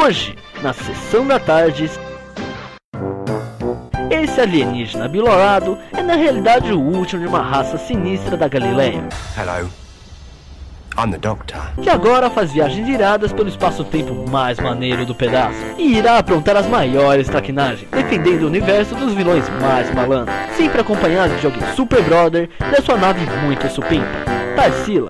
Hoje, na sessão da tarde, esse alienígena bilorado é na realidade o último de uma raça sinistra da Galileia, Hello. I'm the doctor. que agora faz viagens iradas pelo espaço-tempo mais maneiro do pedaço e irá aprontar as maiores traquinagens, defendendo o universo dos vilões mais malandros, sempre acompanhado de alguém super brother da sua nave muito supimpa. Tarsila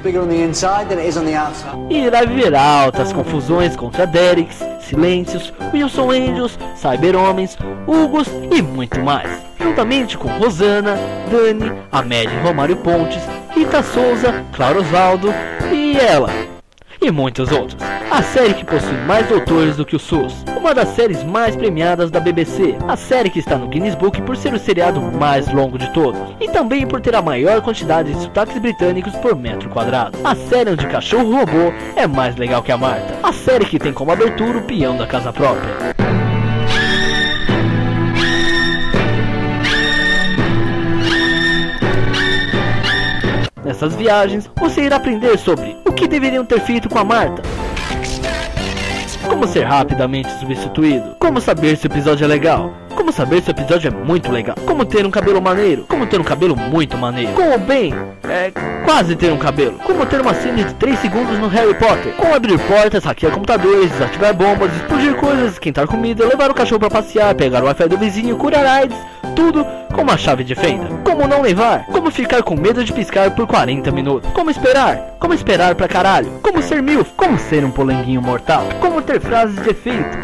e irá viver altas confusões contra Dereks, Silêncios, Wilson Angels, Cyber-Homens, Hugos e muito mais. Juntamente com Rosana, Dani, Amélie Romário Pontes, Rita Souza, Claro Osvaldo e ela. E muitos outros. A série que possui mais doutores do que o SUS. Uma das séries mais premiadas da BBC. A série que está no Guinness Book por ser o seriado mais longo de todos. E também por ter a maior quantidade de sotaques britânicos por metro quadrado. A série onde cachorro robô é mais legal que a Marta. A série que tem como abertura o peão da casa própria. Nessas viagens, você irá aprender sobre o que deveriam ter feito com a Marta, como ser rapidamente substituído, como saber se o episódio é legal, como saber se o episódio é muito legal, como ter um cabelo maneiro, como ter um cabelo muito maneiro, como bem, é, quase ter um cabelo, como ter uma cena de 3 segundos no Harry Potter, como abrir portas, hackear computadores, desativar bombas, explodir coisas, esquentar comida, levar o cachorro para passear, pegar o Wi-Fi do vizinho, curar AIDS, tudo com uma chave de fenda. Como não levar? Como ficar com medo de piscar por 40 minutos? Como esperar? Como esperar pra caralho? Como ser milf? Como ser um polenguinho mortal? Como ter frases de efeito?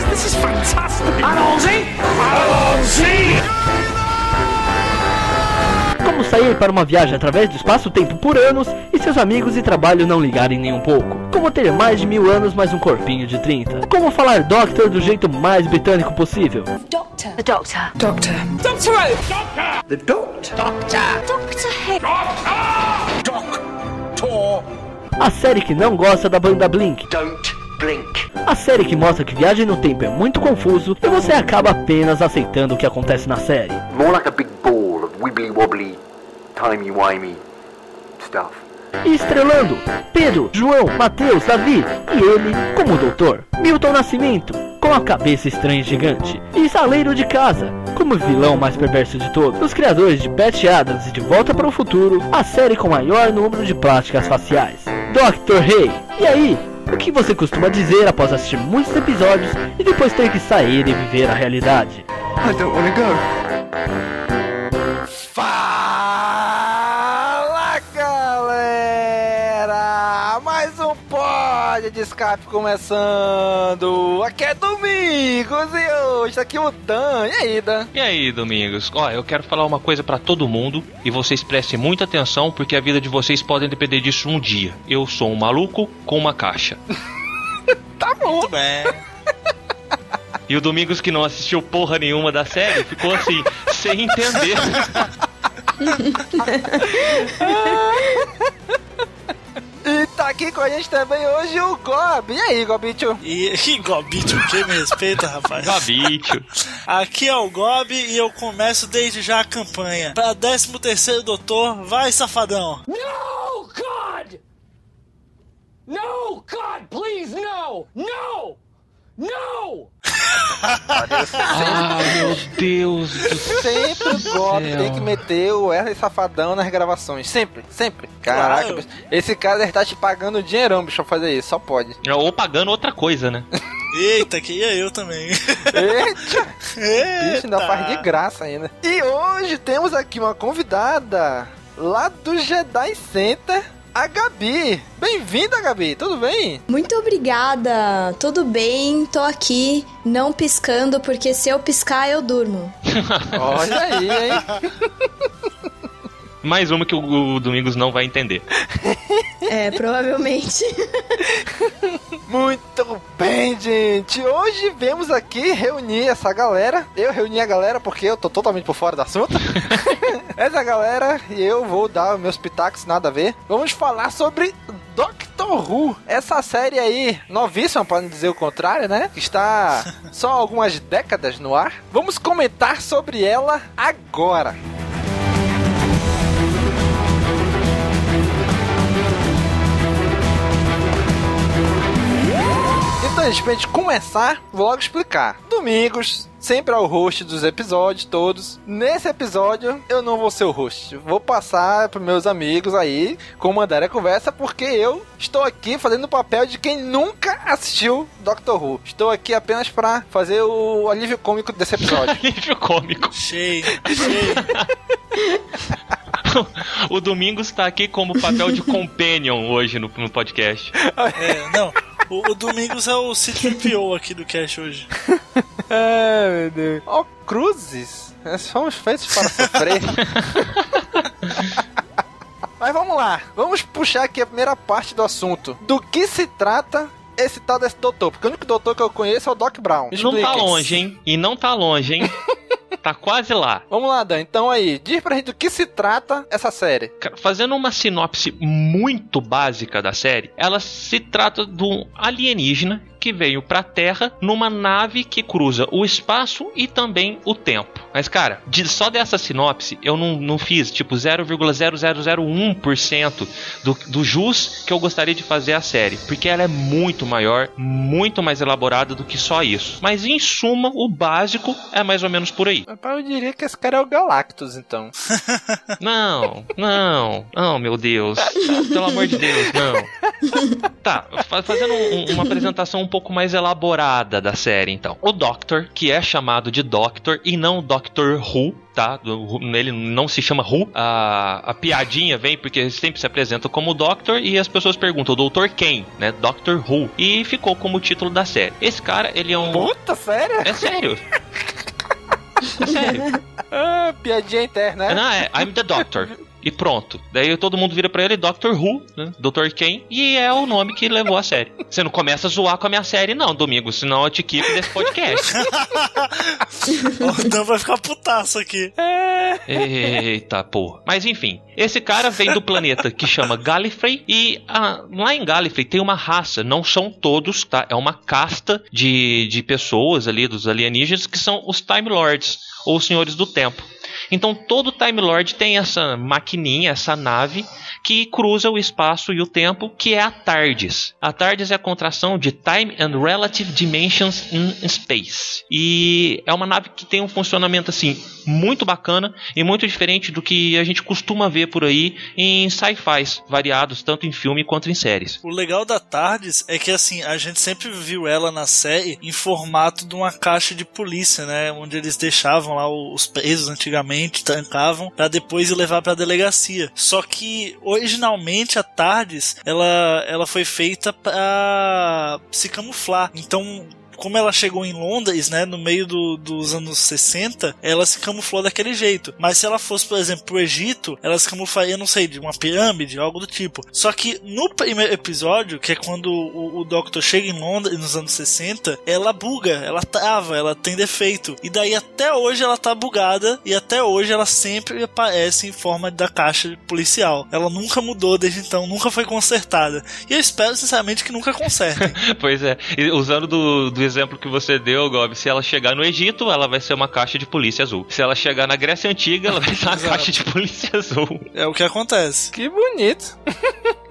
Como sair para uma viagem através do espaço-tempo por anos e seus amigos e trabalho não ligarem nem um pouco? Como ter mais de mil anos mais um corpinho de 30? Como falar Doctor do jeito mais britânico possível? Doctor. The Doctor. Doctor. Doctor Who. The Doctor. Doctor Who. A série que não gosta da banda Blink. Don't blink. A série que mostra que viagem no tempo é muito confuso e você acaba apenas aceitando o que acontece na série. More like a big ball of wibbly wobbly, timey wimey stuff. E estrelando Pedro, João, Matheus, Davi e ele como doutor. Milton Nascimento, com a cabeça estranha e gigante. E Saleiro de Casa, como o vilão mais perverso de todos. Os criadores de Pat Adams e De Volta para o Futuro, a série com maior número de plásticas faciais. Dr. Rei, e aí? O que você costuma dizer após assistir muitos episódios e depois ter que sair e viver a realidade? I don't want to go. Fala galera! Mais um pod de escape começando! Aqui é Domingos e hoje tá aqui o Dan. E aí, Dan? E aí, Domingos? Ó, eu quero falar uma coisa pra todo mundo e vocês prestem muita atenção porque a vida de vocês pode depender disso um dia. Eu sou um maluco com uma caixa. Tá bom. Muito bem. E o Domingos que não assistiu porra nenhuma da série ficou assim, sem entender. E tá aqui com a gente também hoje o Gob. E aí, Gobicho? E, e Gobito, quem me respeita, rapaz? Gabicho. Aqui é o Gob e eu começo desde já a campanha. Pra 13 terceiro doutor, vai safadão. No! God, please, no! No! No! Ah, meu Deus do Sempre o Gob céu. tem que meter o Wesley Safadão nas gravações. Sempre, sempre. Caraca, Claro. bicho. esse cara deve estar te pagando dinheirão, bicho, pra fazer isso. Só pode. Ou pagando outra coisa, né? Eita, que ia eu também. Eita! Bicho, ainda Eita. faz de graça ainda. E hoje temos aqui uma convidada lá do Jedi Center, a Gabi. Bem-vinda, Gabi. Tudo bem? Muito obrigada, tudo bem, tô aqui, não piscando, porque se eu piscar eu durmo. Olha aí, hein? Mais uma que o, o Domingos não vai entender. É, provavelmente. Muito bem, gente. Hoje vemos aqui reunir essa galera. Eu reuni a galera porque eu tô totalmente por fora do assunto. essa galera e eu vou dar meus pitacos, nada a ver. Vamos falar sobre Doctor Who. Essa série aí, novíssima, para não dizer o contrário, né? Que Está só algumas décadas no ar. Vamos comentar sobre ela agora. Então, gente, pra gente começar, vou logo explicar. Domingos, sempre é o host dos episódios todos. Nesse episódio, eu não vou ser o host. Vou passar pros meus amigos aí comandar a conversa, porque eu estou aqui fazendo o papel de quem nunca assistiu Doctor Who. Estou aqui apenas pra fazer o alívio cômico desse episódio. Alívio cômico. Cheio, cheio. O Domingos tá aqui como papel de companion hoje no, no podcast. É, não. O, o Domingos é o C-3PO aqui do Cash hoje. Ai, meu Deus. Ó, cruzes. Nós somos feitos para sofrer. Mas vamos lá. Vamos puxar aqui a primeira parte do assunto. Do que se trata esse tal desse doutor? Porque o único doutor que eu conheço é o Doc Brown. Não tá longe, hein? E não tá longe, hein? Tá quase lá. Vamos lá, Dan. Então aí, diz pra gente do que se trata essa série. Fazendo uma sinopse muito básica da série, ela se trata de um alienígena que veio pra Terra numa nave que cruza o espaço e também o tempo. Mas, cara, de- só dessa sinopse eu não, não fiz tipo 0,0001% do, do jus que eu gostaria de fazer a série, porque ela é muito maior, muito mais elaborada do que só isso. Mas em suma, o básico é mais ou menos por aí. Eu diria que esse cara é o Galactus, então. Não, não, não, meu Deus. Pelo amor de Deus, não. Tá, fa- fazendo um- uma apresentação um pouco mais elaborada da série, então. O Doctor, que é chamado de Doctor e não Doctor Who, tá? Ele não se chama Who. A, a piadinha vem porque ele sempre se apresenta como Doctor e as pessoas perguntam, Doutor quem? Né? Doctor Who. E ficou como título da série. Esse cara, ele é um... Puta, sério? É sério. É sério. Ah, piadinha interna, né? Não, é I'm the Doctor. E pronto. Daí todo mundo vira pra ele Doctor Who, né? Dr. Quem. E é o nome que levou a série. Você não começa a zoar com a minha série, não, Domingo. Senão eu te quito desse podcast. O Dan vai ficar putaço aqui. Eita, porra. Mas enfim, esse cara vem do planeta que chama Gallifrey e ah, lá em Gallifrey tem uma raça, não são todos, tá? É uma casta de, de pessoas ali, dos alienígenas, que são os Time Lords, ou os Senhores do Tempo. Então todo Time Lord tem essa maquininha, essa nave que cruza o espaço e o tempo, que é a TARDIS. A TARDIS é a contração de Time and Relative Dimensions in Space. E é uma nave que tem um funcionamento assim muito bacana e muito diferente do que a gente costuma ver por aí em sci-fis variados, tanto em filme quanto em séries. O legal da Tardes é que assim, a gente sempre viu ela na série em formato de uma caixa de polícia, né? Onde eles deixavam lá os presos antigamente, trancavam, pra depois ir levar pra delegacia. Só que originalmente a Tardes ela, ela foi feita pra se camuflar. Então como ela chegou em Londres, né, no meio do- dos anos 60, ela se camuflou daquele jeito. Mas se ela fosse, por exemplo, pro Egito, ela se camuflaria, não sei, de uma pirâmide, algo do tipo. Só que no primeiro episódio, que é quando o, o Doctor chega em Londres nos anos 60, ela buga, ela trava, ela tem defeito. E daí até hoje ela tá bugada e até hoje ela sempre aparece em forma da caixa policial. Ela nunca mudou desde então, nunca foi consertada. E eu espero sinceramente que nunca consertem. pois é, e usando do, do exemplo que você deu, Gob, se ela chegar no Egito, ela vai ser uma caixa de polícia azul. Se ela chegar na Grécia Antiga, ela vai ser uma caixa de polícia azul. É o que acontece. Que bonito.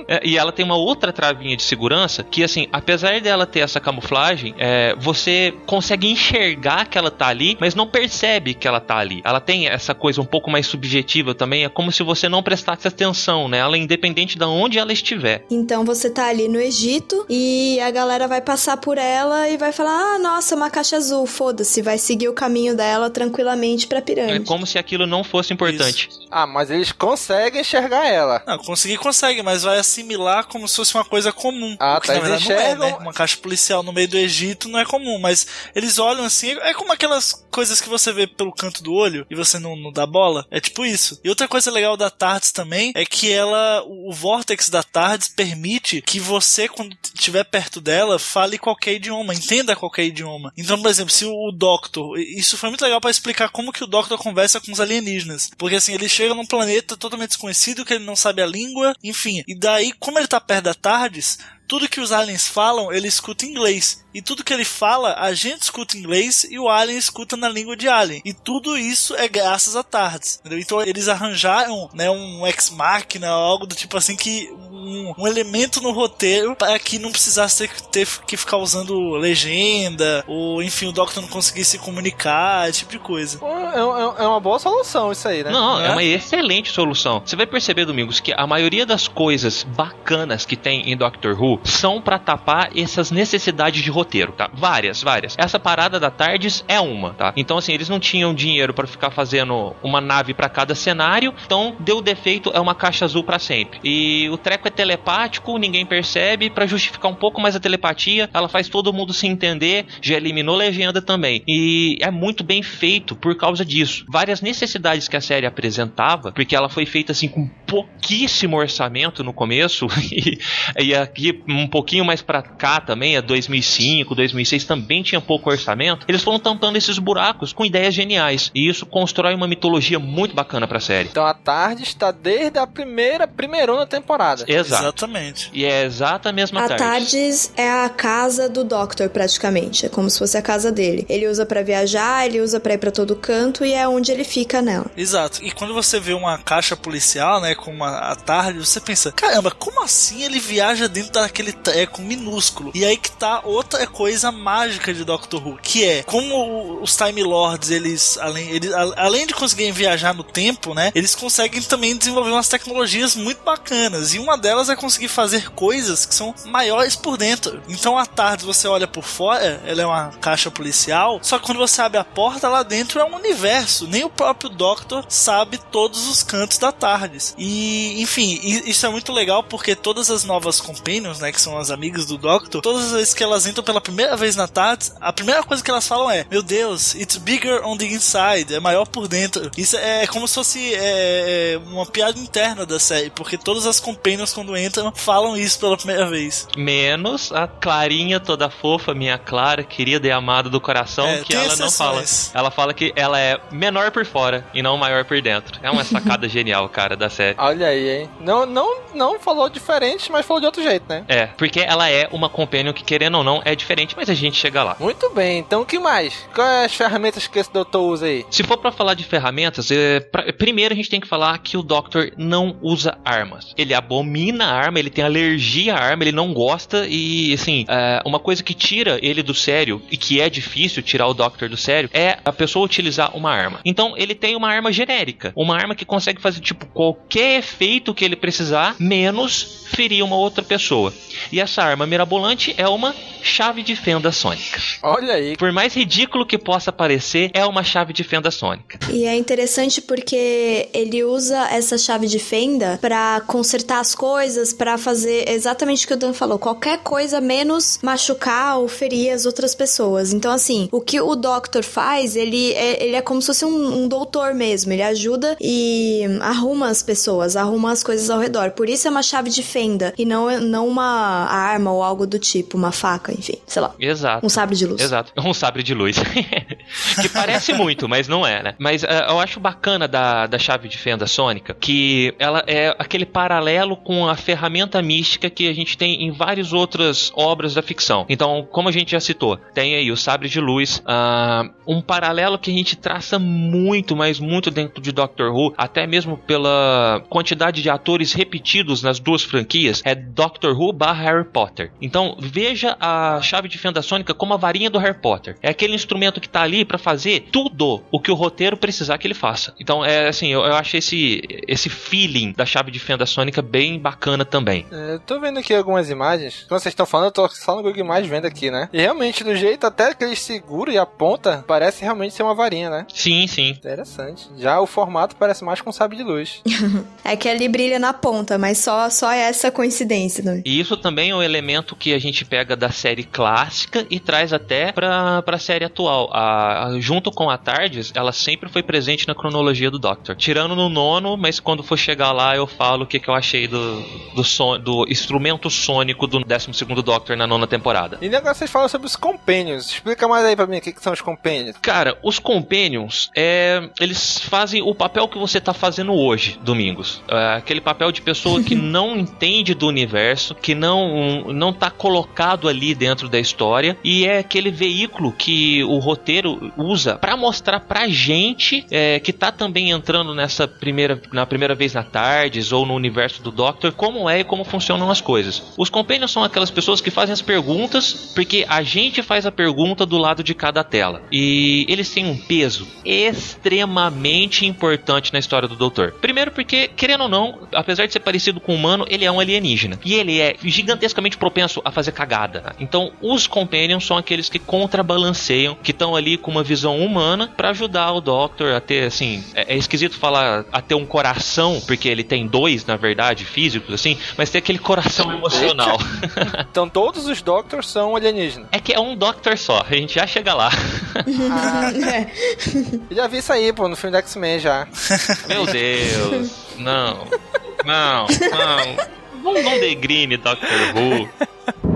É, e ela tem uma outra travinha de segurança que, assim, apesar dela ter essa camuflagem, é, você consegue enxergar que ela tá ali, mas não percebe que ela tá ali. Ela tem essa coisa um pouco mais subjetiva também, é como se você não prestasse atenção, né? Ela é independente de onde ela estiver. Então você tá ali no Egito e a galera vai passar por ela e vai falar: ah, nossa, uma caixa azul, foda-se, vai seguir o caminho dela tranquilamente pra É pirâmide. como se aquilo não fosse importante. Ah, mas eles conseguem enxergar ela. Não, conseguir consegue, mas vai assimilar como se fosse uma coisa comum. Ah, tá, na eles verdade não é, enxergam- né? Uma caixa policial no meio do Egito não é comum, mas eles olham assim, é como aquelas coisas que você vê pelo canto do olho e você não, não dá bola. É tipo isso. E outra coisa legal da TARDIS também é que ela, o o vórtex da TARDIS permite que você, quando estiver perto dela, fale qualquer idioma, entenda qualquer idioma. Então, por exemplo, se o Doctor, isso foi muito legal pra explicar como que o Doctor conversa com os alienígenas. Porque assim, ele chega num planeta totalmente desconhecido, que ele não sabe a língua, enfim. E daí, como ele tá perto da TARDIS, tudo que os aliens falam, ele escuta em inglês. E tudo que ele fala, a gente escuta em inglês e o alien escuta na língua de alien. E tudo isso é graças a TARDIS. Entendeu? Então eles arranjaram né, um ex-máquina, algo do tipo assim, que um, um elemento no roteiro para que não precisasse ter, ter que ficar usando legenda, ou enfim, o Doctor não conseguisse se comunicar, esse tipo de coisa. É, é- é uma boa solução isso aí, né? Não, é É? uma excelente solução. Você vai perceber, Domingos, que a maioria das coisas bacanas que tem em Doctor Who são pra tapar essas necessidades de roteiro, tá? Várias, várias. Essa parada da Tardes é uma, tá? Então, assim, eles não tinham dinheiro pra ficar fazendo uma nave pra cada cenário, então deu defeito, é uma caixa azul pra sempre. E o treco é telepático, ninguém percebe, Pra justificar um pouco mais a telepatia, ela faz todo mundo se entender, já eliminou legenda também. E é muito bem feito por causa disso. Várias necessidades que a série apresentava, porque ela foi feita assim com pouquíssimo orçamento no começo, e, e aqui um pouquinho mais pra cá também, a 2005, 2006 também tinha pouco orçamento. Eles foram tampando esses buracos com ideias geniais. E isso constrói uma mitologia muito bacana pra série. Então a tarde está desde a primeira, primeirona temporada. Exato. Exatamente. E é exata a mesma A tarde. TARDIS é a casa do Doctor, praticamente. É como se fosse a casa dele. Ele usa pra viajar, ele usa pra ir pra todo canto e é onde ele fica nela. Exato. E quando você vê uma caixa policial, né, com uma a tarde, você pensa, caramba, como assim ele viaja dentro daquele treco minúsculo? E aí que tá outra coisa mágica de Doctor Who, que é como os Time Lords, eles além, eles, a- além de conseguirem viajar no tempo, né, eles conseguem também desenvolver umas tecnologias muito bacanas. E uma delas é conseguir fazer coisas que são maiores por dentro. Então a tarde você olha por fora, ela é uma caixa policial, só que quando você abre a porta lá dentro é um universo. Nem o próprio Doctor sabe todos os cantos da TARDIS. E, enfim, isso é muito legal porque todas as novas companions, né, que são as amigas do Doctor, todas as vezes que elas entram pela primeira vez na TARDIS, a primeira coisa que elas falam é: Meu Deus, it's bigger on the inside, é maior por dentro. Isso é como se fosse é, é, uma piada interna da série, porque todas as companions quando entram falam isso pela primeira vez. Menos a Clarinha toda fofa, minha Clara, querida e amada do coração, É, que ela não fala. Ela fala que ela é menor por fora e não maior por dentro. É uma sacada genial, cara, da série. Olha aí, hein? Não, não, não falou diferente, mas falou de outro jeito, né? É, porque ela é uma companion que, querendo ou não, é diferente, mas a gente chega lá. Muito bem, então o que mais? Quais as ferramentas que esse doutor usa aí? Se for pra falar de ferramentas, é, pra- primeiro a gente tem que falar que o Doctor não usa armas. Ele abomina a arma, ele tem alergia à arma, ele não gosta e, assim, é, uma coisa que tira ele do sério e que é difícil tirar o Doctor do sério é a pessoa utilizar uma arma. Então ele tem uma arma genérica, uma arma que consegue fazer tipo qualquer efeito que ele precisar, menos ferir uma outra pessoa. E essa arma mirabolante é uma chave de fenda sônica. Olha aí. Por mais ridículo que possa parecer, é uma chave de fenda sônica. E é interessante porque ele usa essa chave de fenda pra consertar as coisas, pra fazer exatamente o que o Dan falou, qualquer coisa menos machucar ou ferir as outras pessoas. Então, assim, o que o Doctor faz, ele é, ele é como se fosse um, um doutor mesmo. Ele ajuda e arruma as pessoas, arruma as coisas ao redor. Por isso é uma chave de fenda e não, não uma arma ou algo do tipo, uma faca, enfim, sei lá. Exato. Um sabre de luz. Exato. Um sabre de luz. que parece muito, mas não é, né? Mas eh, eu acho bacana da, da chave de fenda sônica que ela é aquele paralelo com a ferramenta mística que a gente tem em várias outras obras da ficção. Então, como a gente já citou, tem aí o sabre de luz, ah, um paralelo que a gente traça muito, mas muito dentro de Doctor Who, até mesmo pela quantidade de atores repetidos nas duas franquias é Doctor Who barra Harry Potter. Então veja a chave de fenda sônica como a varinha do Harry Potter. É aquele instrumento que tá ali para fazer tudo o que o roteiro precisar que ele faça. Então é assim, eu, eu achei esse, esse feeling da chave de fenda sônica bem bacana também. É, eu tô vendo aqui algumas imagens. Quando vocês estão falando, eu tô só no Google Imagens vendo aqui, né? E realmente, do jeito até que eles seguram e aponta, parece realmente ser uma varinha, né? Sim, sim. Interessante. Já o formato parece mais com sabre de luz. É que ali brilha na ponta, mas só, só é essa coincidência, né? E isso também é um elemento que a gente pega da série clássica e traz até pra, pra série atual. A, a- junto com a TARDIS, ela sempre foi presente na cronologia do Doctor. Tirando no nono, mas quando for chegar lá eu falo o que, que eu achei do, do, son, do instrumento sônico do 12º Doctor na nona temporada. E agora vocês falam sobre os Companions. Explica mais aí pra mim o que, que são os Companions. Cara, os Companions, é, eles fazem o papel que você tá fazendo hoje, Domingos. É, aquele papel de pessoa que não entende do universo, que não, não tá colocado ali dentro da história, e é aquele veículo que o roteiro usa pra mostrar pra gente é, que tá também entrando nessa primeira, na primeira vez na Tardes ou no universo do Doctor, como é e como funcionam as coisas. Os Companions são aquelas pessoas que fazem as perguntas, porque a gente faz a pergunta do lado de cada tela. E eles têm um peso extremamente importante na história do Doutor. Primeiro porque, querendo ou não, apesar de ser parecido com um humano, ele é um alienígena. E ele é gigantescamente propenso a fazer cagada. Então, os Companions são aqueles que contrabalanceiam, que estão ali com uma visão humana pra ajudar o Doctor a ter, assim... É, é esquisito falar a ter um coração, porque ele tem dois, na verdade, físicos, assim, mas ter aquele coração emocional. Então todos os Doctors são alienígenas. É que é um Doctor só, a gente já chega lá. É. Eu já vi isso aí, pô, no filme da X-Men já. Meu Deus, não, não, não. Não, não degrine Doctor Who.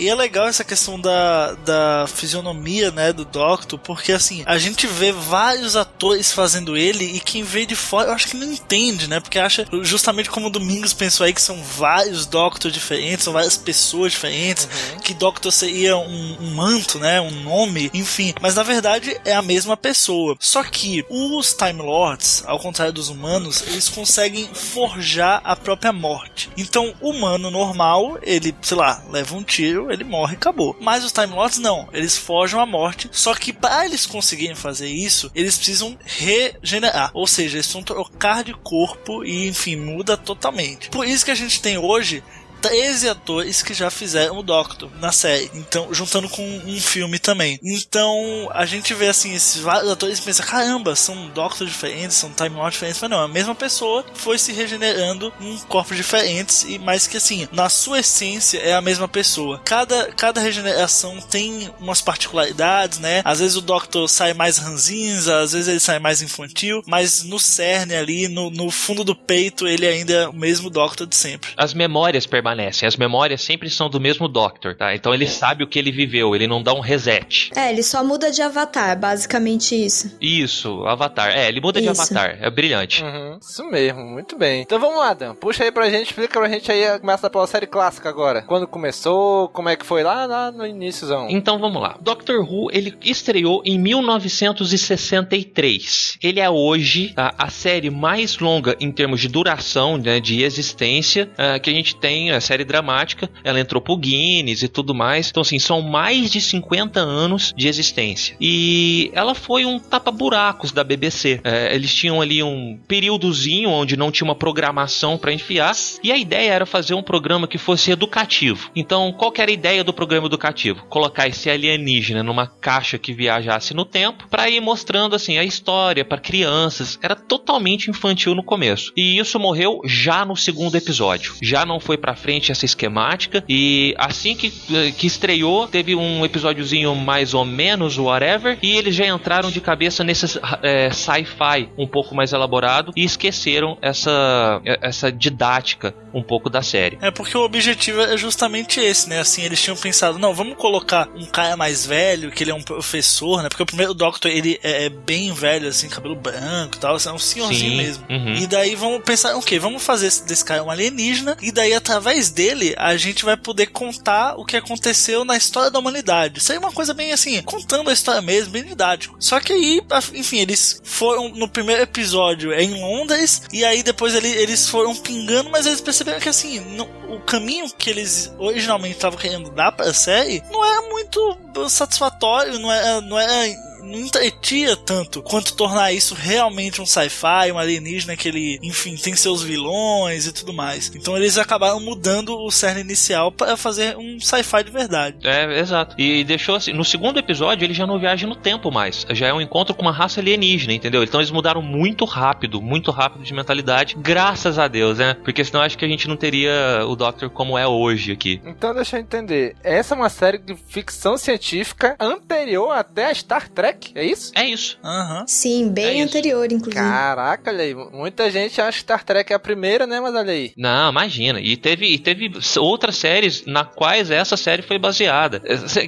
E é legal essa questão da, da fisionomia, né, do Doctor, porque assim, a gente vê vários atores fazendo ele e quem vê de fora, eu acho que não entende, né, porque acha, justamente como o Domingos pensou aí, que são vários Doctor diferentes, são várias pessoas diferentes, que Doctor seria um, um manto, né, um nome, enfim, mas na verdade é a mesma pessoa. Só que os Time Lords, ao contrário dos humanos, eles conseguem forjar a própria morte. Então, o humano normal, ele, sei lá, leva um tiro, ele morre acabou. Mas os Time Lords não, eles forjam a morte, só que para eles conseguirem fazer isso, eles precisam regenerar, ou seja, eles precisam trocar de corpo e, enfim, muda totalmente. Por isso que a gente tem hoje 13 atores que já fizeram o Doctor na série. Então, juntando com um filme também. Então, a gente vê assim, esses vários atores e pensa, caramba, são Doctor diferentes, são Time Lord diferentes, mas não, a mesma pessoa foi se regenerando em corpos diferentes, e mais que assim, na sua essência é a mesma pessoa. Cada, cada regeneração tem umas particularidades, né? Às vezes o Doctor sai mais ranzinza, às vezes ele sai mais infantil, mas no cerne ali, no, no fundo do peito, ele ainda é o mesmo Doctor de sempre. As memórias permanecem, as memórias sempre são do mesmo Doctor, tá? Então ele sabe o que ele viveu, ele não dá um reset. É, ele só muda de avatar, basicamente isso. Isso, Avatar. É, ele muda de Isso. Avatar, é brilhante. Uhum, isso mesmo, muito bem. Então vamos lá, Dan. Puxa aí pra gente, explica pra gente aí, começa pela série clássica agora. Quando começou, como é que foi lá, lá no iníciozão. Então vamos lá. Doctor Who, ele estreou em 1963. Ele é hoje tá, a série mais longa em termos de duração, né, de existência, ah, que a gente tem, série dramática. Ela entrou pro Guinness e tudo mais. Então, assim, são mais de 50 anos de existência. E ela foi um tapa-buracos da BBC. É, eles tinham ali um períodozinho onde não tinha uma programação para enfiar. E a ideia era fazer um programa que fosse educativo. Então, qual era a ideia do programa educativo? Colocar esse alienígena numa caixa que viajasse no tempo para ir mostrando assim a história para crianças. Era totalmente infantil no começo. E isso morreu já no segundo episódio. Já não foi para frente frente essa esquemática e assim que, que estreou, teve um episódiozinho mais ou menos, whatever, e eles já entraram de cabeça nesse é, sci-fi um pouco mais elaborado e esqueceram essa, essa didática um pouco da série. É porque o objetivo é justamente esse, né? Assim, eles tinham pensado, não, vamos colocar um cara mais velho, que ele é um professor, né? Porque o primeiro Doctor, ele é, é bem velho, assim, cabelo branco e tal, assim, é um senhorzinho Sim, mesmo. uhum. E daí vamos pensar, ok, vamos fazer esse- desse cara um alienígena, e daí através dele a gente vai poder contar o que aconteceu na história da humanidade. Aí é uma coisa bem assim, contando a história mesmo, bem didático. Só que aí, a- enfim, eles foram no primeiro episódio em Londres, e aí depois ele- eles foram pingando, mas eles perceberam que assim, o caminho que eles originalmente estavam querendo dar pra série não era muito satisfatório, não é, não é não entretia tanto quanto tornar isso realmente um sci-fi, um alienígena que ele, enfim, tem seus vilões e tudo mais. Então eles acabaram mudando o cerne inicial para fazer um sci-fi de verdade. É, exato. E deixou assim, no segundo episódio ele já não viaja no tempo mais. Já é um encontro com uma raça alienígena, entendeu? Então eles mudaram muito rápido, muito rápido de mentalidade, graças a Deus, né? Porque senão acho que a gente não teria o Doctor como é hoje aqui. Então deixa eu entender. Essa é uma série de ficção científica anterior até a Star Trek, é isso? É isso. Aham. Sim, bem É isso. anterior, inclusive. Caraca, olha aí. Muita gente acha que Star Trek é a primeira, né? Mas olha aí. Não, imagina. E teve, e teve outras séries na quais essa série foi baseada.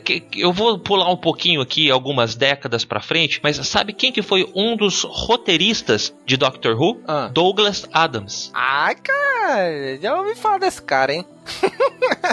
Que- Eu vou pular um pouquinho aqui, algumas décadas pra frente, mas sabe quem que foi um dos roteiristas de Doctor Who? Ah. Douglas Adams. Ai, cara, já ouvi falar desse cara, hein?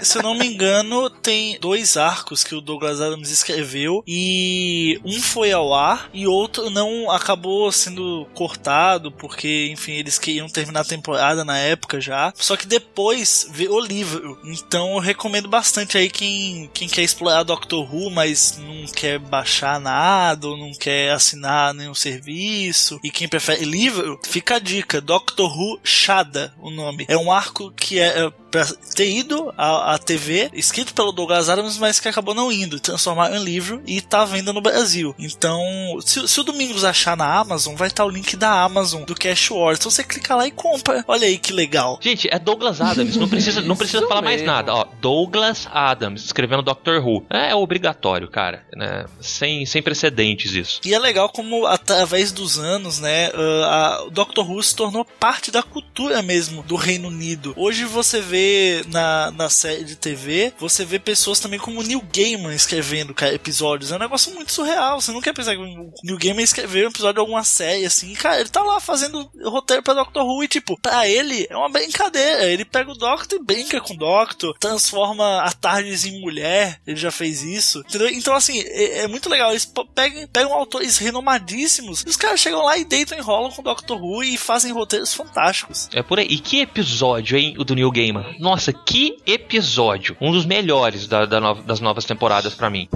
Se eu não me engano, tem dois arcos que o Douglas Adams escreveu e um foi ao ar e outro não acabou sendo cortado porque, enfim, eles queriam terminar a temporada na época já. Só que depois o livro. Então eu recomendo bastante aí quem, quem quer explorar Doctor Who, mas não quer baixar nada ou não quer assinar nenhum serviço e quem prefere livro, fica a dica: Doctor Who Shada, o nome. É um arco que é, é pra ter ido à, à TV, escrito pelo Douglas Adams, mas que acabou não indo, transformaram em livro e tá à venda no Brasil. Então, se, se o Domingos achar na Amazon, vai estar o link da Amazon, do Cash Wars. Então você clica lá e compra. Olha aí que legal. Gente, é Douglas Adams, não precisa, não precisa falar mais mesmo. nada. Ó, Douglas Adams, escrevendo Doctor Who. É, obrigatório, cara. Né? Sem, sem precedentes isso. E é legal como, através dos anos, né, uh, a- o Doctor Who se tornou parte da cultura mesmo do Reino Unido. Hoje você vê na, na série de TV, você vê pessoas também como Neil Gaiman escrevendo cara, episódios. É um negócio muito surreal. Você não quer pensar que o Neil Gaiman escreveu um episódio de alguma série assim. Cara, ele tá lá fazendo roteiro pra Doctor Who e, tipo, pra ele é uma brincadeira. Ele pega o Doctor e brinca com o Doctor, transforma a Tardes em mulher. Ele já fez isso. Entendeu? Então, assim, é, é muito legal. Eles pegam, pegam autores renomadíssimos e os caras chegam lá e deitam e enrolam com o Doctor Who e fazem roteiros fantásticos. É por aí. E que episódio, hein, o do Neil Gaiman? Nossa, que episódio. Um dos melhores da- da nova- das novas temporadas pra mim.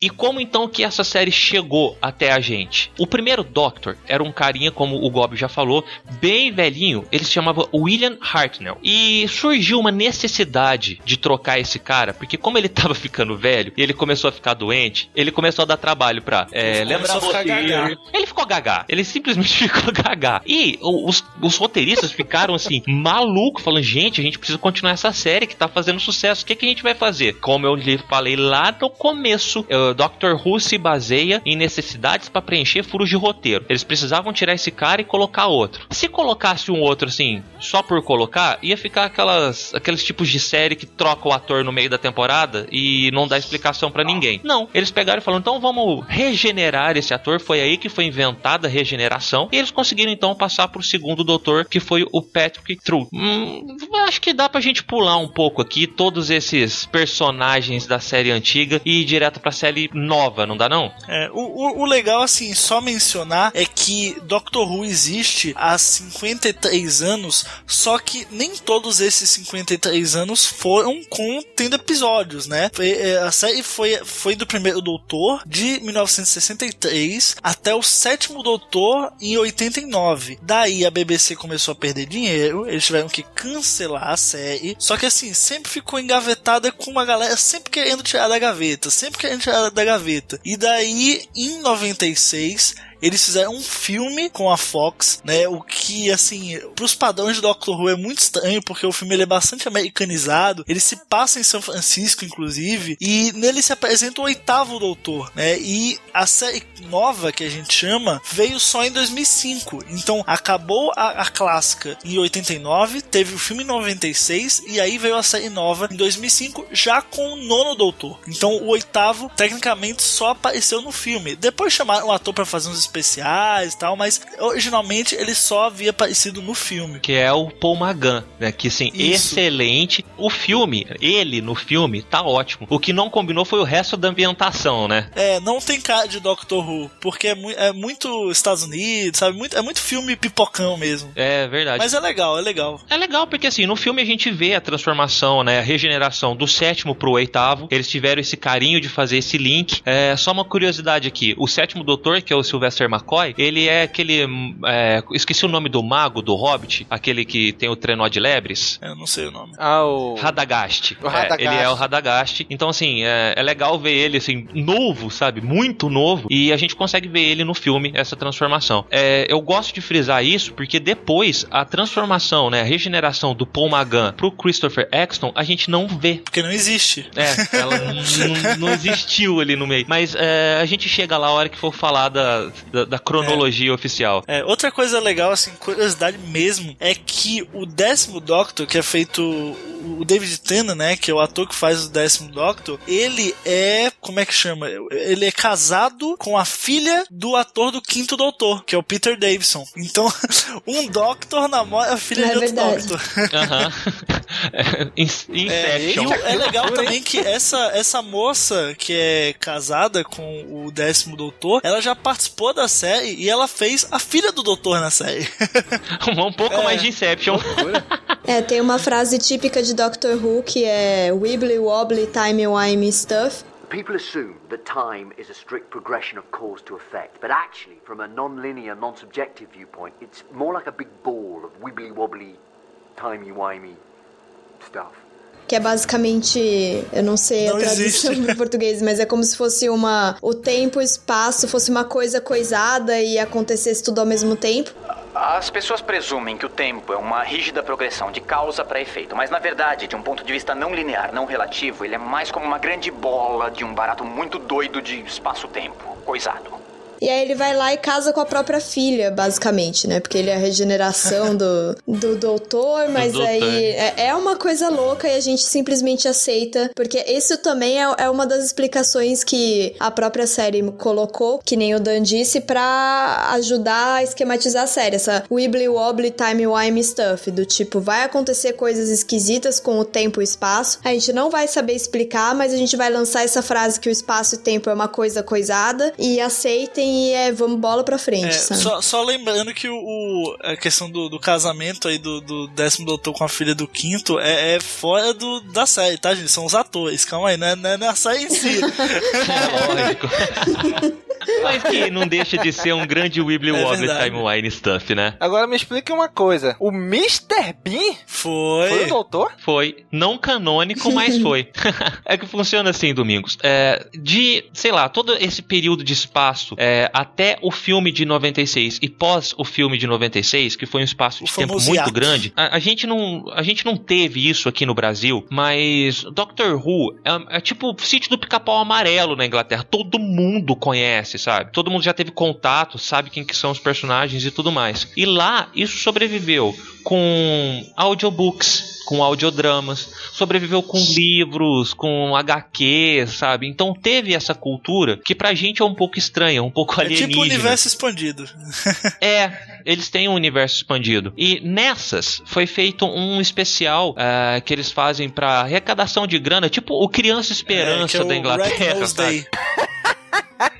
E como então que essa série chegou até a gente? O primeiro Doctor era um carinha, como o Gob já falou, bem velhinho. Ele se chamava William Hartnell. E surgiu uma necessidade de trocar esse cara, porque como ele tava ficando velho e ele começou a ficar doente, ele começou a dar trabalho pra é, lembrar gagá. Ele ficou gagá. Ele simplesmente ficou gagá. E os, os roteiristas ficaram assim, malucos, falando: gente, a gente precisa continuar essa série que tá fazendo sucesso. O que, que a gente vai fazer? Como eu lhe falei lá no começo, o Doctor Who se baseia em necessidades para preencher furos de roteiro. Eles precisavam tirar esse cara e colocar outro. Se colocasse um outro assim, só por colocar, ia ficar aquelas, aqueles tipos de série que troca o ator no meio da temporada e não dá explicação pra ninguém. Não, eles pegaram e falaram: então vamos regenerar esse ator. Foi aí que foi inventada a regeneração. E eles conseguiram então passar pro segundo doutor, que foi o Patrick True. Hum, acho que dá pra gente pular um pouco aqui todos esses personagens da série antiga e ir direto pra série nova, não dá não? É, o, o, o legal, assim, só mencionar é que Doctor Who existe há 53 anos, só que nem todos esses 53 anos foram com tendo episódios, né? Foi, é, a série foi, foi do primeiro Doutor de 1963 até o sétimo Doutor em 89. Daí a BBC começou a perder dinheiro, eles tiveram que cancelar a série. Só que assim, sempre ficou engavetada com uma galera sempre querendo tirar da gaveta, sempre querendo tirar da gaveta. E daí, em 96, eles fizeram um filme com a Fox, né? O que, assim, pros padrões de Doctor Who é muito estranho, porque o filme ele é bastante americanizado. Ele se passa em São Francisco, inclusive, e nele se apresenta o oitavo Doutor, né? E a série nova, que a gente chama, veio só em 2005. Então, acabou a, a clássica em 89, teve o filme em 96, e aí veio a série nova em 2005, já com o nono Doutor. Então, o oitavo, tecnicamente, só apareceu no filme. Depois chamaram o ator para fazer uns especiais e tal, mas originalmente ele só havia aparecido no filme. Que é o Paul Magan, né? Que assim, Isso. excelente. O filme, ele no filme, tá ótimo. O que não combinou foi o resto da ambientação, né? É, não tem cara de Doctor Who, porque é, mu é muito Estados Unidos, sabe? Muito, é muito filme pipocão mesmo. É verdade. Mas é legal, é legal. É legal porque assim, no filme a gente vê a transformação, né, a regeneração do sétimo pro oitavo. Eles tiveram esse carinho de fazer esse link. É só uma curiosidade aqui, o sétimo doutor, que é o Sylvester McCoy, ele é aquele, hum, é, esqueci o nome do mago do Hobbit, aquele que tem o trenó de lebres. Eu não sei o nome. Ah, o. Radagast. O É, Radagast. ele é o Radagast. Então, assim, é, é legal ver ele, assim, novo, sabe? Muito novo. E a gente consegue ver ele no filme, essa transformação. É, eu gosto de frisar isso porque depois a transformação, né? A regeneração do Paul Magan pro Christopher Eccleston, a gente não vê. Porque não existe. É, ela n- não existiu ali no meio. Mas é, a gente chega lá a hora que for falar da, da, da cronologia oficial. É, outra coisa legal, assim, curiosidade mesmo, é que o décimo Doctor, que é feito o David Tennant, né, que é o ator que faz o décimo Doctor, ele é, como é que chama? Ele é casado com a filha do ator do quinto Doutor, que é o Peter Davison. Então, um Doctor namora a filha É de outro verdade. Doctor. Aham. In- É, e Inception. o- é legal também que essa, essa moça que é casada com o décimo doutor, ela já participou da série e ela fez a filha do doutor na série. um pouco É. mais de Inception. É, tem uma frase típica de Doctor Who que é Wibbly Wobbly Timey Wimey Stuff. People assume that time is a strict progression of cause to effect, but actually, from a non-linear, non-subjective viewpoint, it's more like a big ball of wibbly-wobbly, timey-wimey stuff. Que é basicamente, eu não sei a Não tradução existe. para português, mas é como se fosse uma. O tempo e o espaço fosse uma coisa coisada e acontecesse tudo ao mesmo tempo. As pessoas presumem que o tempo é uma rígida progressão de causa para efeito, mas na verdade, de um ponto de vista não linear, não relativo, ele é mais como uma grande bola de um barato muito doido de espaço-tempo, coisado. E aí ele vai lá e casa com a própria filha, basicamente, né? Porque ele é a regeneração do, do doutor, mas doutor. aí é, é uma coisa louca e a gente simplesmente aceita. Porque isso também é, é uma das explicações que a própria série colocou, que nem o Dan disse, pra ajudar a esquematizar a série. Essa wibbly wobbly timey wimey stuff. Do tipo, vai acontecer coisas esquisitas com o tempo e o espaço. A gente não vai saber explicar, mas a gente vai lançar essa frase que o espaço e o tempo é uma coisa coisada e aceitem e é vamos bola pra frente, É, sabe? só, só lembrando que o, o- a questão do, do casamento aí do, do décimo doutor com a filha do quinto é, é fora do, da série, tá, gente? São os atores, calma aí, não é, não é na série em si. É lógico. Mas que não deixa de ser um grande Wibbly É Wobbly verdade. Time Wine stuff, né? Agora me explica uma coisa. O Mr. Bean Foi. foi o doutor? Foi. Não canônico, mas foi. é que funciona assim, Domingos. É, de, sei lá, todo esse período de espaço é, até o filme de 96 e pós o filme de 96, que foi um espaço O de tempo famoso muito hiato. grande, a, a gente não, a gente não teve isso aqui no Brasil, mas Doctor Who é, é tipo o sítio do pica-pau amarelo na Inglaterra. Todo mundo conhece, sabe? Todo mundo já teve contato, sabe quem que são os personagens e tudo mais. E lá, isso sobreviveu com audiobooks, com audiodramas, sobreviveu com livros, com HQ, sabe? Então teve essa cultura que pra gente é um pouco estranha, um pouco É alienígena. tipo o universo expandido. É, eles têm um universo expandido. E nessas foi feito um especial ah, que eles fazem pra arrecadação de grana, tipo o Criança É, Esperança que é o da Red Inglaterra, Nose sabe? Day.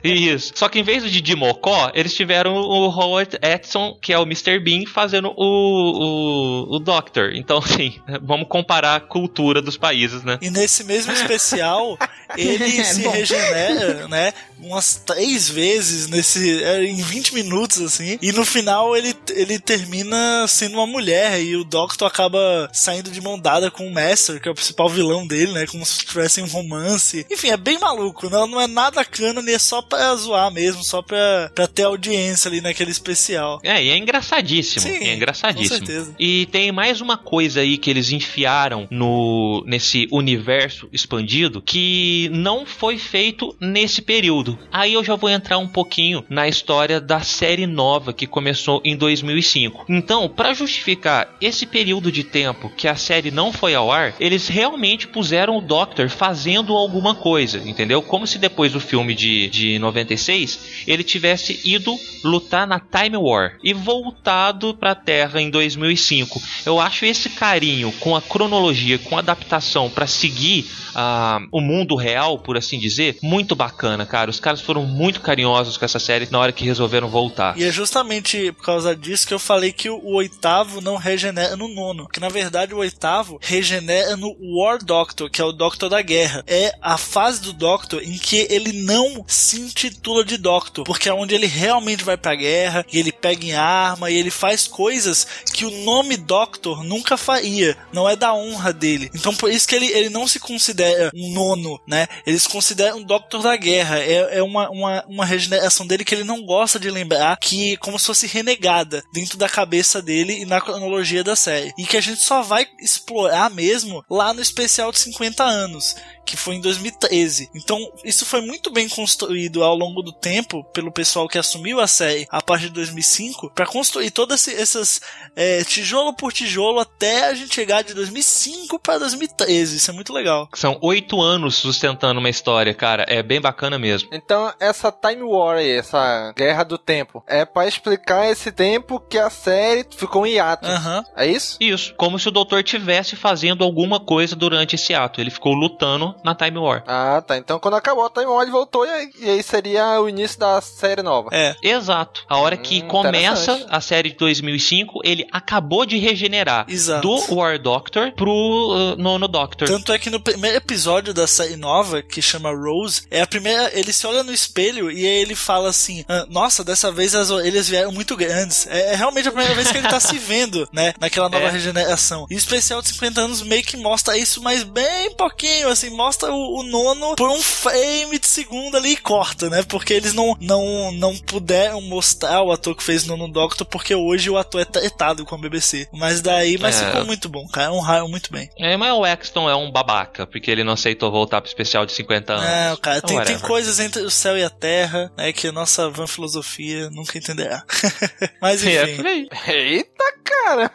Isso. Só que em vez de Dimocó, eles tiveram o Howard Edson, que é o Mr. Bean, fazendo o, o, o Doctor. Então, assim, vamos comparar a cultura dos países, né? E nesse mesmo especial, ele É, se bom. regenera, né? Umas três vezes nesse. é, em 20 minutos, assim. E no final ele, ele termina sendo uma mulher. E o Doctor acaba saindo de mão dada com o Master, que é o principal vilão dele, né? Como se tivessem um romance. Enfim, é bem maluco. Não, não é nada canon, é só pra zoar mesmo, só pra, pra ter audiência ali naquele especial. É, e é engraçadíssimo. Sim, é engraçadíssimo. com certeza. E tem mais uma coisa aí que eles enfiaram no nesse universo expandido que não foi feito nesse período. Aí eu já vou entrar um pouquinho na história da série nova que começou em 2005. Então, pra justificar esse período de tempo que a série não foi ao ar, eles realmente puseram o Doctor fazendo alguma coisa, entendeu? Como se depois do filme de, de 96 ele tivesse ido lutar na Time War e voltado pra Terra em 2005. Eu acho esse carinho com a cronologia, com a adaptação pra seguir ah, o mundo real, por assim dizer, muito bacana, cara. Os caras foram muito carinhosos com essa série na hora que resolveram voltar. E é justamente por causa disso que eu falei que o oitavo não regenera no nono. Que na verdade o oitavo regenera no War Doctor, que é o Doctor da Guerra. É a fase do Doctor em que ele não se intitula de Doctor, porque é onde ele realmente vai pra guerra, e ele pega em arma, e ele faz coisas que o nome Doctor nunca faria. Não é da honra dele. Então por isso que ele, ele não se considera um nono, né? Eles consideram um Doctor da Guerra. É, é uma, uma, uma regeneração dele que ele não gosta de lembrar, que como se fosse renegada dentro da cabeça dele e na cronologia da série. E que a gente só vai explorar mesmo lá no especial de 50 anos que foi em 2013. Então, isso foi muito bem construído ao longo do tempo pelo pessoal que assumiu a série a partir de 2005 para construir todas essas é, tijolo por tijolo até a gente chegar de 2005 para 2013. Isso é muito legal. São oito anos sustentando uma história, cara. É bem bacana mesmo. Então, essa Time War aí, essa Guerra do Tempo, é pra explicar esse tempo que a série ficou em hiato. Aham. É isso? Isso, como se o doutor tivesse fazendo alguma coisa durante esse ato. Ele ficou lutando na Time War. Ah, tá. Então, quando acabou a Time War, ele voltou e aí, e aí seria o início da série nova. É. Exato. A hora que Hum, começa a série de 2005, ele acabou de regenerar Exato. do War Doctor pro uh, Nono Doctor. Tanto é que no primeiro episódio da série nova, que chama Rose, é a primeira. Ele se olha no espelho e ele fala assim: "Ah, Nossa, dessa vez as orelhas vieram muito grandes. É, é realmente a primeira vez que ele tá se vendo, né? Naquela nova É. regeneração. E o especial de 50 anos meio que mostra isso, mas bem pouquinho, assim, mostra o, o nono por um frame de segundo ali e corta, né? Porque eles não, não, não puderam mostrar o ator que fez o nono Doctor, porque hoje o ator é tretado com a BBC. Mas daí, mas É. ficou muito bom, cara. Honraram muito bem. É, mas o Exton é um babaca, porque ele não aceitou voltar pro especial de 50 anos. Não, cara, tem, tem Whatever. coisas entre o céu e a terra, né, que a nossa van filosofia nunca entenderá. Mas É, enfim. aí. Eita, cara!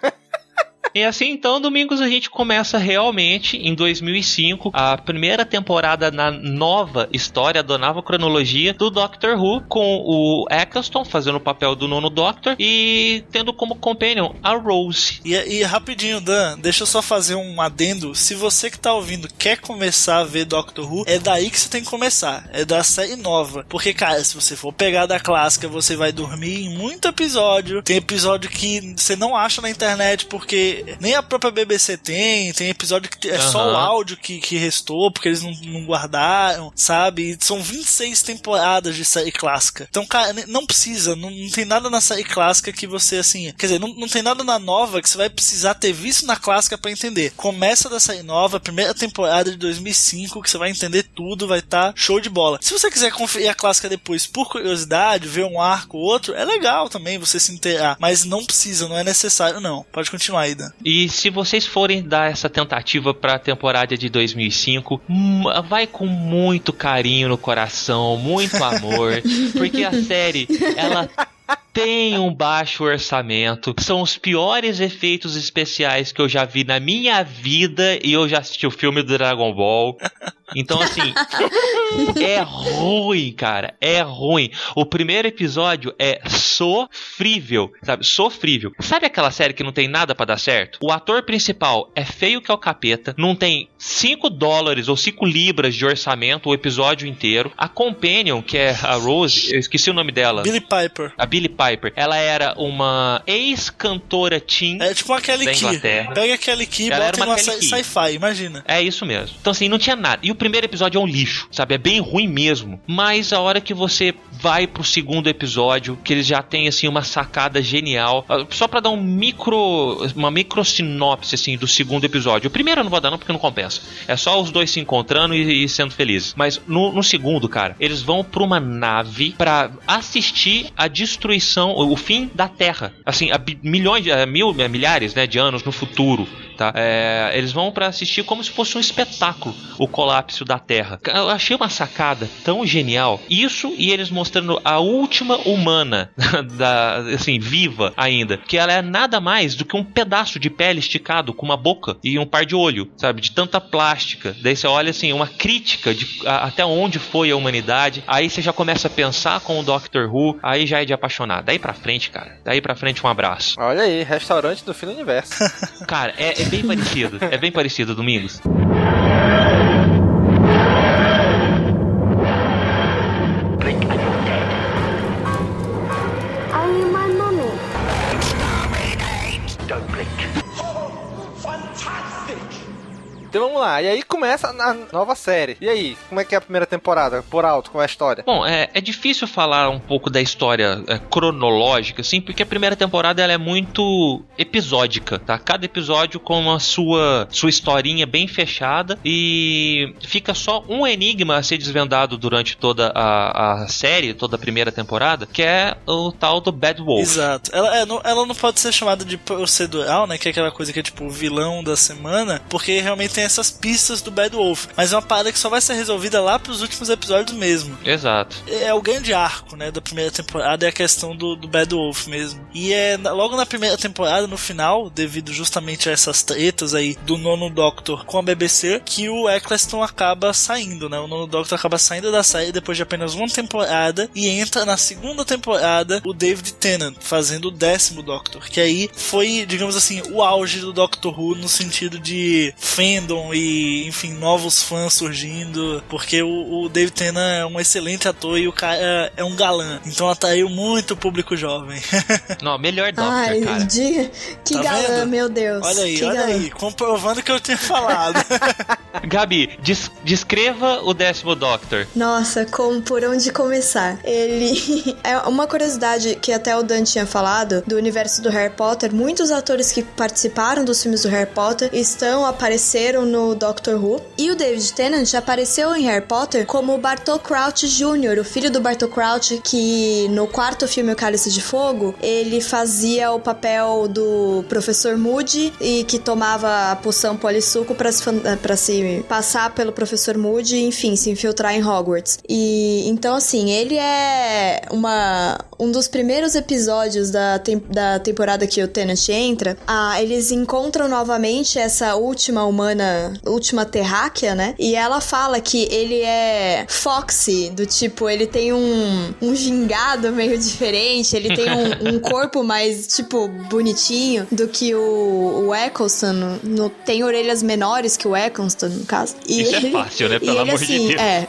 E assim, então, domingos a gente começa realmente em 2005 a primeira temporada na nova história, da nova cronologia do Doctor Who, com o Eccleston fazendo o papel do nono Doctor e tendo como companion a Rose. E, e rapidinho, Dan, deixa eu só fazer um adendo. Se você que tá ouvindo quer começar a ver Doctor Who, é daí que você tem que começar. É da série nova. Porque, cara, se você for pegar da clássica, você vai dormir em muito episódio. Tem episódio que você não acha na internet porque nem a própria BBC tem. Tem episódio que é só o áudio que, que restou, porque eles não, não guardaram, sabe? E são 26 temporadas de série clássica. Então, cara, não precisa, não, não tem nada na série clássica que você, assim. Quer dizer, não, não tem nada na nova que você vai precisar ter visto na clássica pra entender. Começa da série nova, primeira temporada de 2005, que você vai entender tudo, vai estar show de bola. Se você quiser conferir a clássica depois por curiosidade, ver um arco ou outro, é legal também você se inteirar. Mas não precisa, não é necessário, não. Pode continuar aí, E se vocês forem dar essa tentativa pra temporada de 2005, hum, vai com muito carinho no coração, muito amor, porque a série, ela tem um baixo orçamento, são os piores efeitos especiais que eu já vi na minha vida e eu já assisti o filme do Dragon Ball. Então, assim, é ruim, cara. É ruim. O primeiro episódio é sofrível, sabe? Sofrível. Sabe aquela série que não tem nada para dar certo? O ator principal é feio que é o capeta, não tem 5 dólares ou 5 libras de orçamento o episódio inteiro. A Companion, que é a Rose, eu esqueci o nome dela. Billy Piper. A Billy Piper. Ela era uma ex-cantora teen É tipo Key. Inglaterra. Pega a Kelly Key e bota uma sci-fi, imagina. É isso mesmo. Então, assim, não tinha nada. E o primeiro episódio é um lixo, sabe? É bem ruim mesmo. Mas a hora que você vai pro segundo episódio, que eles já têm, assim, uma sacada genial. ah, Só pra dar um micro. Uma micro sinopse, assim, do segundo episódio. O primeiro eu não vou dar, não, porque não compensa. É só os dois se encontrando e, e sendo felizes. Mas no, no segundo, cara, eles vão pra uma nave pra assistir a destruição, o, o fim da Terra. Assim, bi- milhões, há mil, há milhares, né, de anos no futuro. Tá? É, eles vão pra assistir como se fosse um espetáculo o colapso da Terra. Eu achei uma sacada tão genial. Isso e eles mostrando a última humana da assim viva ainda, que ela é nada mais do que um pedaço de pele esticado com uma boca e um par de olho, sabe, de tanta plástica. Daí você olha assim uma crítica de a- até onde foi a humanidade. Aí você já começa a pensar com o Doctor Who, aí já é de apaixonar. Daí pra frente, cara. Daí pra frente um abraço. Olha aí, restaurante do fim do universo. Cara, é, é bem parecido. É bem parecido, Domingos. Então vamos lá, e aí começa a nova série. E aí, como é que é a primeira temporada? Por alto, como é a história? Bom, é, é difícil falar um pouco da história é, cronológica, assim, porque a primeira temporada ela é muito episódica, tá? Cada episódio com a sua, sua historinha bem fechada e fica só um enigma a ser desvendado durante toda a, a série, toda a primeira temporada, que é o tal do Bad Wolf. Exato. Ela, é, não, ela não pode ser chamada de procedural, né? Que é aquela coisa que é tipo o vilão da semana, porque realmente tem essas pistas do Bad Wolf. Mas é uma parada que só vai ser resolvida lá pros últimos episódios mesmo. Exato. É o grande arco, né, da primeira temporada é a questão do, do Bad Wolf mesmo. E é logo na primeira temporada, no final, devido justamente a essas tretas aí do nono Doctor com a BBC, que o Eccleston acaba saindo, né? O nono Doctor acaba saindo da série depois de apenas uma temporada e entra na segunda temporada o David Tennant fazendo o décimo Doctor, que aí foi, digamos assim, o auge do Doctor Who no sentido de fandom e, enfim, novos fãs surgindo, porque o, o David Tennant é um excelente ator e o cara é um galã, então atraiu muito o público jovem. Não, melhor Doctor, Ai, cara. de... que Tá galã, vendo? meu Deus. olha aí, que olha galã. aí, comprovando o que eu tinha falado. Gabi, des- descreva o décimo Doctor. Nossa, como por onde começar? Ele é uma curiosidade que até o Dan tinha falado do universo do Harry Potter. Muitos atores que participaram dos filmes do Harry Potter estão apareceram no Doctor Who e o David Tennant apareceu em Harry Potter como Bartol Crouch Jr., o filho do Bartol Crouch que no quarto filme O Cálice de Fogo ele fazia o papel do professor Moody e que tomava a poção polissuco para se, pra se passar pelo professor Moody e, enfim, se infiltrar em Hogwarts. E então, assim, ele é uma, um dos primeiros episódios da, tem- da temporada que o Tennant entra. Ah, eles encontram novamente essa última humana, última terráquea, né? E ela fala que ele é foxy, do tipo, ele tem um, um gingado meio diferente, ele tem um, um corpo mais, tipo, bonitinho do que o, o Eccleston. No, tem orelhas menores que o Eccleston, no caso. E Isso é fácil, né? Pelo ele, amor de assim, Deus. É.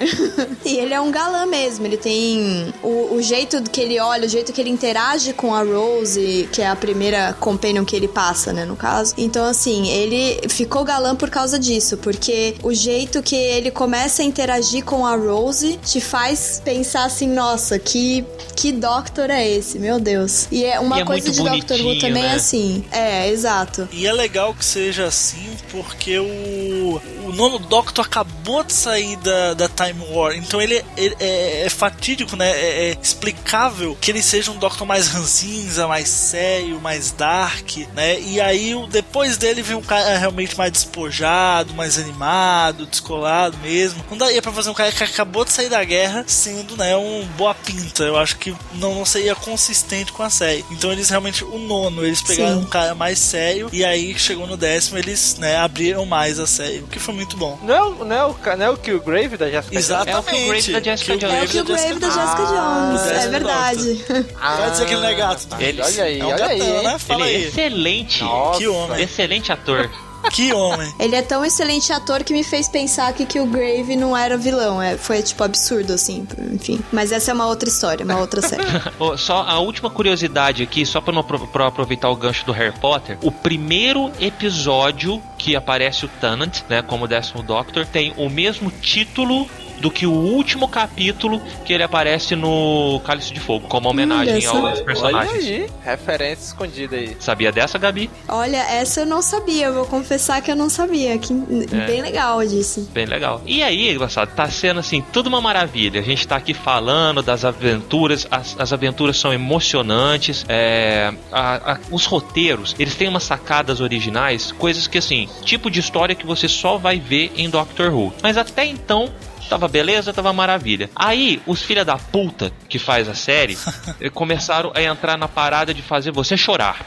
e ele é um galã mesmo. Ele tem o, o jeito que ele olha, o jeito que ele interage com a Rose, que é a primeira companion que ele passa, né, no caso. Então, assim, ele ficou galã por causa disso, porque o jeito que ele começa a interagir com a Rose te faz pensar assim, nossa, que, que Doctor é esse? Meu Deus. E é uma E é coisa de Doctor Who também é né? assim. É, exato. E é legal que seja assim, porque o, o nono Doctor acabou de sair da, da Time War, então ele, ele é, é fatídico, né? É, é explicável que ele seja um Doctor mais ranzinza, mais sério, mais dark, né? E aí depois dele vem um cara realmente mais despojado, mais animado, descolado mesmo. Não daria pra fazer um cara que acabou de sair da guerra sendo, né, um boa pinta. Eu acho que não, não seria consistente com a série. Então eles realmente, o nono, eles pegaram Sim. um cara mais sério e aí chegou no décimo eles né, abriram mais a série, o que foi muito bom. Não é, o- não, é o, não é o Killgrave da Jessica Exatamente. É o Killgrave da Jessica Killgrave É o Killgrave da Jessica Jones, Ah, é verdade. Vai dizer que ele não é gato. Ele- Olha aí, É um olha aí. gatão, hein? né? Fala Ele é aí. excelente. Nossa. Que homem. Excelente ator. Que homem. Ele é tão excelente ator que me fez pensar que Killgrave não era vilão. É, foi, tipo, absurdo, assim. Enfim. Mas essa é uma outra história, uma outra série. Ô, só a última curiosidade aqui, só pra, não, pra aproveitar o gancho do Harry Potter. O primeiro episódio que aparece o Tennant, né, como décimo Doctor, tem o mesmo título do que o último capítulo que ele aparece no Cálice de Fogo, como homenagem Olha aos Olha personagens. aí, referência escondida aí. Sabia dessa, Gabi? Olha, essa eu não sabia, eu vou confessar que eu não sabia. Que, É. Bem legal disso. Bem legal. E aí, engraçado, tá sendo assim, tudo uma maravilha. A gente tá aqui falando das aventuras, as, as aventuras são emocionantes, é, a- a- os roteiros, eles têm umas sacadas originais, coisas que assim, tipo de história que você só vai ver em Doctor Who. Mas até então. Tava beleza, tava maravilha. Aí, os filha da puta que faz a série eh, começaram a entrar na parada de fazer você chorar.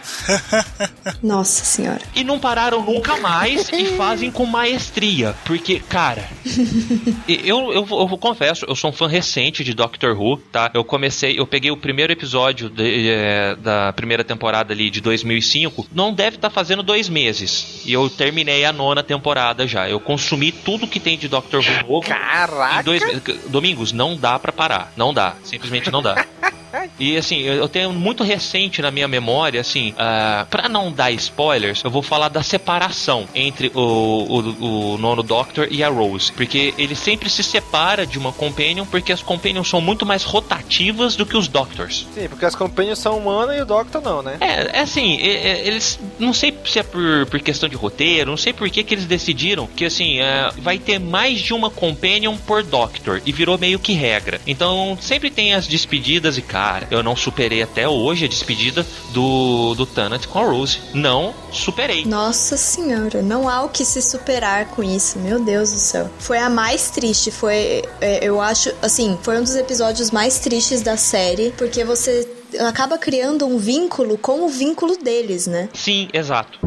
Nossa senhora. E não pararam nunca mais e fazem com maestria. Porque, cara, e- eu, eu, eu vou- confesso, eu sou um fã recente de Doctor Who, tá? Eu comecei, eu peguei o primeiro episódio de- eh, da primeira temporada ali de 2005. Não deve estar fazendo dois meses. E eu terminei a nona temporada já. Eu consumi tudo que tem de Doctor Who novo. Caraca! Em dois. Domingos, não dá pra parar. Não dá. Simplesmente não dá. E assim, eu eu tenho muito recente na minha memória, assim, ah, pra não dar spoilers, eu vou falar da separação entre o, o, o nono Doctor e a Rose. Porque ele sempre se separa de uma Companion, porque as Companions são muito mais rotativas do que os Doctors. Sim, porque as companhias são humanas e o Doctor não, né? É, é assim, eles. Não sei se é por, por questão de roteiro, não sei por que, que eles decidiram que assim, é, vai ter mais de uma Companion por Doctor. E virou meio que regra. Então sempre tem as despedidas e, cara, eu não superei até hoje a despedida do, do Tennant com a Rose. Não superei. Nossa senhora, não há o que se superar com isso, meu Deus do céu. Foi a mais triste, foi, é, eu acho, assim, foi um dos episódios mais tristes da série, porque você acaba criando um vínculo com o vínculo deles, né? Sim, exato.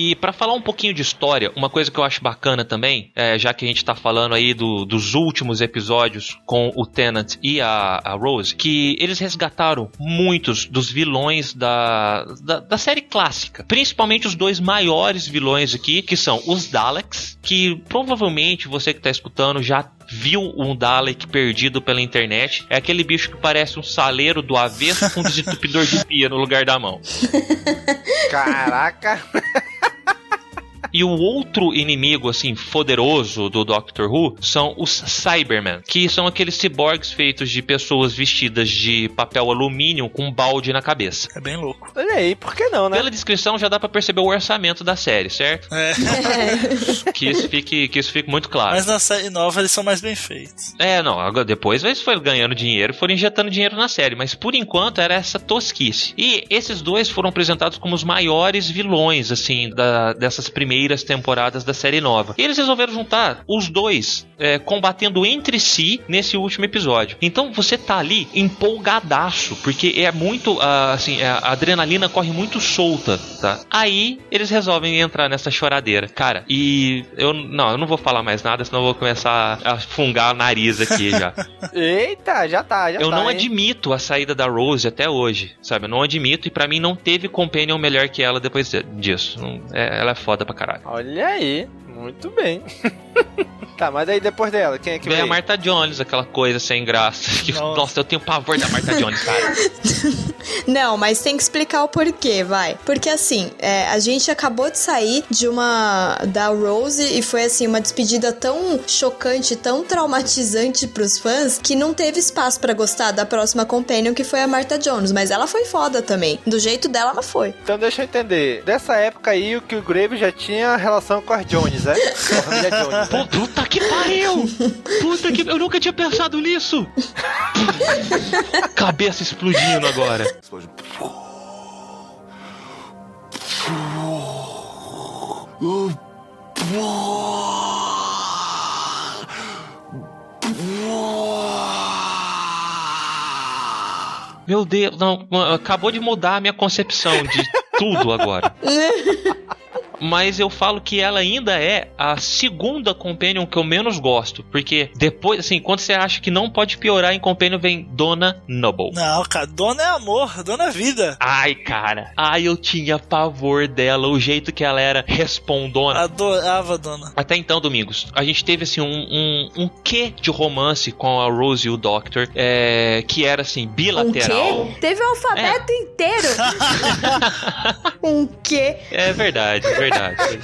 E pra falar um pouquinho de história, uma coisa que eu acho bacana também, é, já que a gente tá falando aí do- dos últimos episódios com o Tennant e a, a Rose, que eles resgataram muitos dos vilões da, da, da série clássica. Principalmente os dois maiores vilões aqui, que são os Daleks, que provavelmente você que tá escutando já viu um Dalek perdido pela internet. É aquele bicho que parece um saleiro do avesso com um desentupidor de pia no lugar da mão. Caraca! E o outro inimigo, assim, poderoso do Doctor Who são os Cybermen, que são aqueles ciborgues feitos de pessoas vestidas de papel alumínio com um balde na cabeça. É bem louco. Olha aí, por que não, né? Pela descrição já dá pra perceber o orçamento da série, certo? É. Que isso fique, que isso fique muito claro. Mas na série nova eles são mais bem feitos. É, não, agora depois eles foram ganhando dinheiro e foram injetando dinheiro na série, mas por enquanto era essa tosquice. E esses dois foram apresentados como os maiores vilões, assim, da- dessas primeiras temporadas da série nova. E eles resolveram juntar os dois é, combatendo entre si nesse último episódio. Então você tá ali empolgadaço, porque é muito, ah, assim, a adrenalina corre muito solta, tá? Aí eles resolvem entrar nessa choradeira. Cara, e eu, não, eu não vou falar mais nada, senão eu vou começar a fungar o nariz aqui já. Eita, já tá, já eu tá. não hein? admito a saída da Rose até hoje, sabe? Eu não admito e pra mim não teve companion melhor que ela depois de- disso. Não- é- ela é foda pra caralho. Olha aí, muito bem. tá, mas aí depois dela, quem é que Vem a veio? Martha Jones, aquela coisa sem graça. Que- Nossa. nossa. eu tenho pavor da Martha Jones, cara. Não, mas tem que explicar o porquê, vai. Porque assim, é, a gente acabou de sair de uma da Rose e foi assim uma despedida tão chocante, tão traumatizante pros fãs que não teve espaço pra gostar da próxima companion que foi a Martha Jones, mas ela foi foda também. Do jeito dela ela foi. Então deixa eu entender. Dessa época aí, o que o Grave já tinha relação com as Jones, é? Pô, puta que pariu! Puta que. Eu nunca tinha pensado nisso! Cabeça explodindo agora. Meu Deus, não, acabou de mudar a minha concepção de tudo agora. Mas eu falo que ela ainda é a segunda Companion que eu menos gosto. Porque depois, assim, quando você acha que não pode piorar em Companion, vem Dona Noble. Não, cara, dona é amor, dona é vida. Ai, cara. Ai, eu tinha pavor dela. O jeito que ela era respondona. Adorava a dona. Até então, Domingos, a gente teve assim um, um, um quê de romance com a Rose e o Doctor, é, que era assim, Um bilateral. quê? Teve o alfabeto inteiro. um quê? É verdade, é verdade.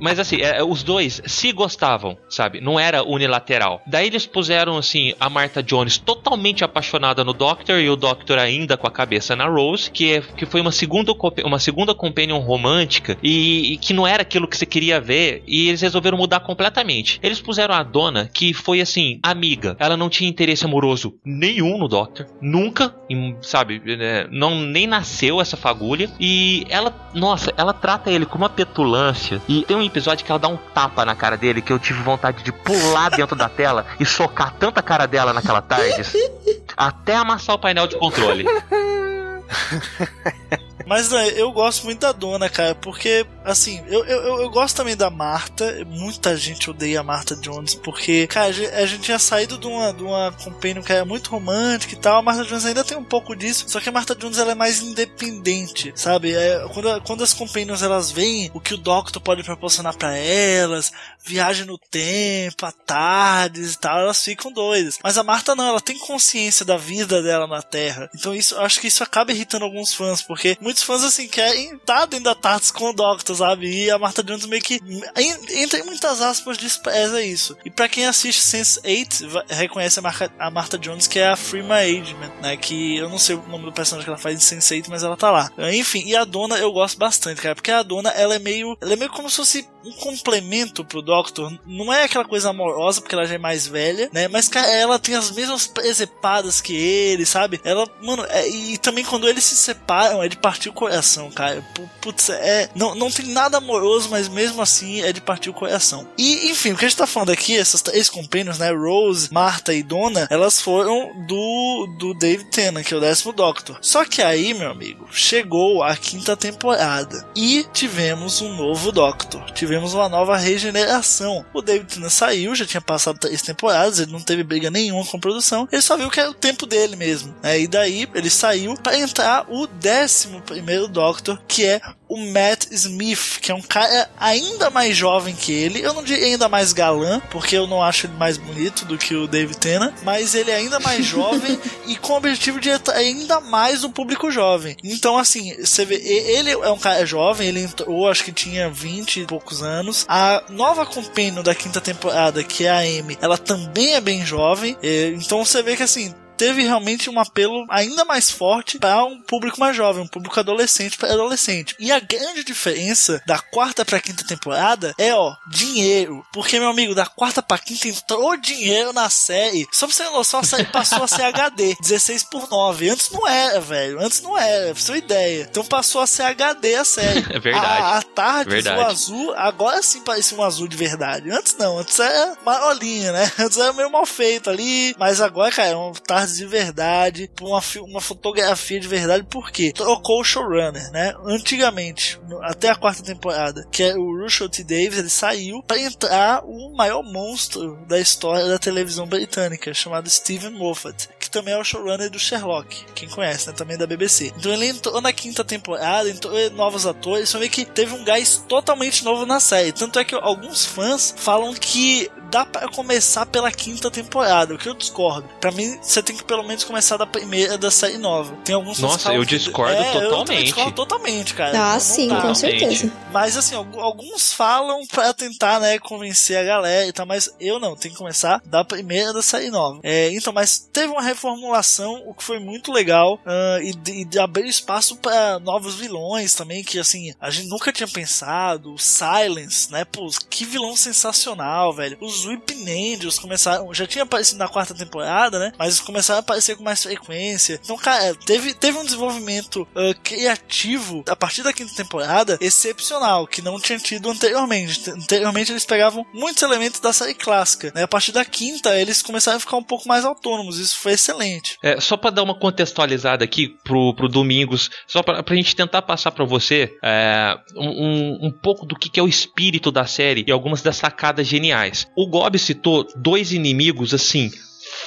Mas assim, é, os dois se gostavam, sabe? Não era unilateral. Daí eles puseram, assim, a Martha Jones totalmente apaixonada no Doctor e o Doctor ainda com a cabeça na Rose, que, é, que foi uma segunda, uma segunda companion romântica e, e que não era aquilo que você queria ver e eles resolveram mudar completamente. Eles puseram a dona que foi, assim, amiga. Ela não tinha interesse amoroso nenhum no Doctor, nunca, sabe? né, Não, nem nasceu essa fagulha e ela, nossa, ela trata ele com uma petulância e tem um episódio que ela dá um tapa na cara dele que eu tive vontade de pular dentro da tela e socar tanta cara dela naquela tarde até amassar o painel de controle. Mas né, eu gosto muito da dona, cara, porque, assim, eu, eu, eu- gosto também da Marta. Muita gente odeia a Marta Jones, porque, cara, a gente- tinha saído de uma, de uma companion que era muito romântica e tal. A Marta Jones ainda tem um pouco disso, só que a Marta Jones ela é mais independente, sabe? É, quando, quando as companions elas veem o que o Doctor pode proporcionar pra elas, viagem no tempo, a tardes e tal, elas ficam doidas. Mas a Marta não, ela tem consciência da vida dela na Terra. Então isso, acho que isso acaba irritando alguns fãs, porque fãs assim querem estar dentro da Tardes com o Doctor, sabe? E a Marta Jones meio que en- entre muitas aspas despreza isso. E pra quem assiste Sense8, va- reconhece a, Marca- a Marta Jones que é a Freema Agement, né? Que eu não sei o nome do personagem que ela faz em Sense8, mas ela tá lá. Enfim, e a dona eu gosto bastante, cara, porque a dona ela é meio, ela é meio como se fosse um complemento pro Doctor. Não é aquela coisa amorosa, porque ela já é mais velha, né? Mas, cara, ela tem as mesmas presepadas que ele, sabe? Ela, mano, é- e também quando eles se separam, é de partir o coração, cara. Pu- Putz, é. Não, não tem nada amoroso, mas mesmo assim é de partir o coração. E, enfim, o que a gente tá falando aqui, essas três companions, né? Rose, Marta e Donna, elas foram do, do David Tennant, que é o décimo Doctor. Só que aí, meu amigo, chegou a quinta temporada e tivemos um novo Doctor. Tivemos uma nova regeneração. O David Tennant saiu, já tinha passado três temporadas, ele não teve briga nenhuma com a produção, ele só viu que era o tempo dele mesmo. Né? E daí ele saiu para entrar o décimo primeiro Doctor, que é o Matt Smith, que é um cara ainda mais jovem que ele. Eu não diria ainda mais galã, porque eu não acho ele mais bonito do que o David Tennant, mas ele é ainda mais jovem e com o objetivo de ainda mais no público jovem. Então, assim, você vê, ele é um cara jovem, ele entrou, acho que tinha 20 e poucos anos. A nova companion da quinta temporada, que é a Amy, ela também é bem jovem. Então você vê que assim, teve realmente um apelo ainda mais forte para um público mais jovem, um público adolescente para adolescente. E a grande diferença da quarta para quinta temporada é, ó, dinheiro. Porque, meu amigo, da quarta para quinta entrou dinheiro na série. Só pra você ter noção, a série passou a ser HD, 16 por 9. Antes não era, velho. Antes não era, pra sua ideia. Então passou a ser HD a série. É verdade. A, a tarde, Verdade. o azul, agora sim parecia um azul de verdade. Antes não, antes era marolinha, né? Antes era meio mal feito ali. Mas agora, cara, é tarde de verdade, uma, fi- uma fotografia de verdade, por quê? Trocou o showrunner, né? Antigamente, no- até a quarta temporada, que é o Russell T. Davis, ele saiu para entrar o maior monstro da história da televisão britânica, chamado Stephen Moffat, que também é o showrunner do Sherlock, quem conhece, né? Também da BBC. Então ele entrou na quinta temporada, entrou novos atores, só vê que teve um gás totalmente novo na série. Tanto é que alguns fãs falam que dá para começar pela quinta temporada, o que eu discordo. Pra mim, você tem que pelo menos começar da primeira da série nova. Tem alguns Nossa, que falam eu que- discordo é, Eu totalmente. discordo totalmente, cara. Ah, sim, dá. com certeza. Mas assim, algu- alguns falam pra tentar, né, convencer a galera e tal, mas eu não, tem que começar da primeira da série nova. É, então, mas teve uma reformulação, o que foi muito legal, ah, e, de, e de abrir espaço pra novos vilões também, que assim, a gente nunca tinha pensado. O Silence, né, pô, que vilão sensacional, velho. Os os Whip Angels começaram. Já tinha aparecido na quarta temporada, né? Mas começaram a aparecer com mais frequência. Então, cara, teve, teve um desenvolvimento uh, criativo a partir da quinta temporada excepcional, que não tinha tido anteriormente. Anteriormente eles pegavam muitos elementos da série clássica. Né? A partir da quinta, eles começaram a ficar um pouco mais autônomos. Isso foi excelente. É, só para dar uma contextualizada aqui pro, pro Domingos, só pra, pra gente tentar passar para você é, um, um pouco do que, que é o espírito da série e algumas das sacadas geniais. O Gob citou dois inimigos assim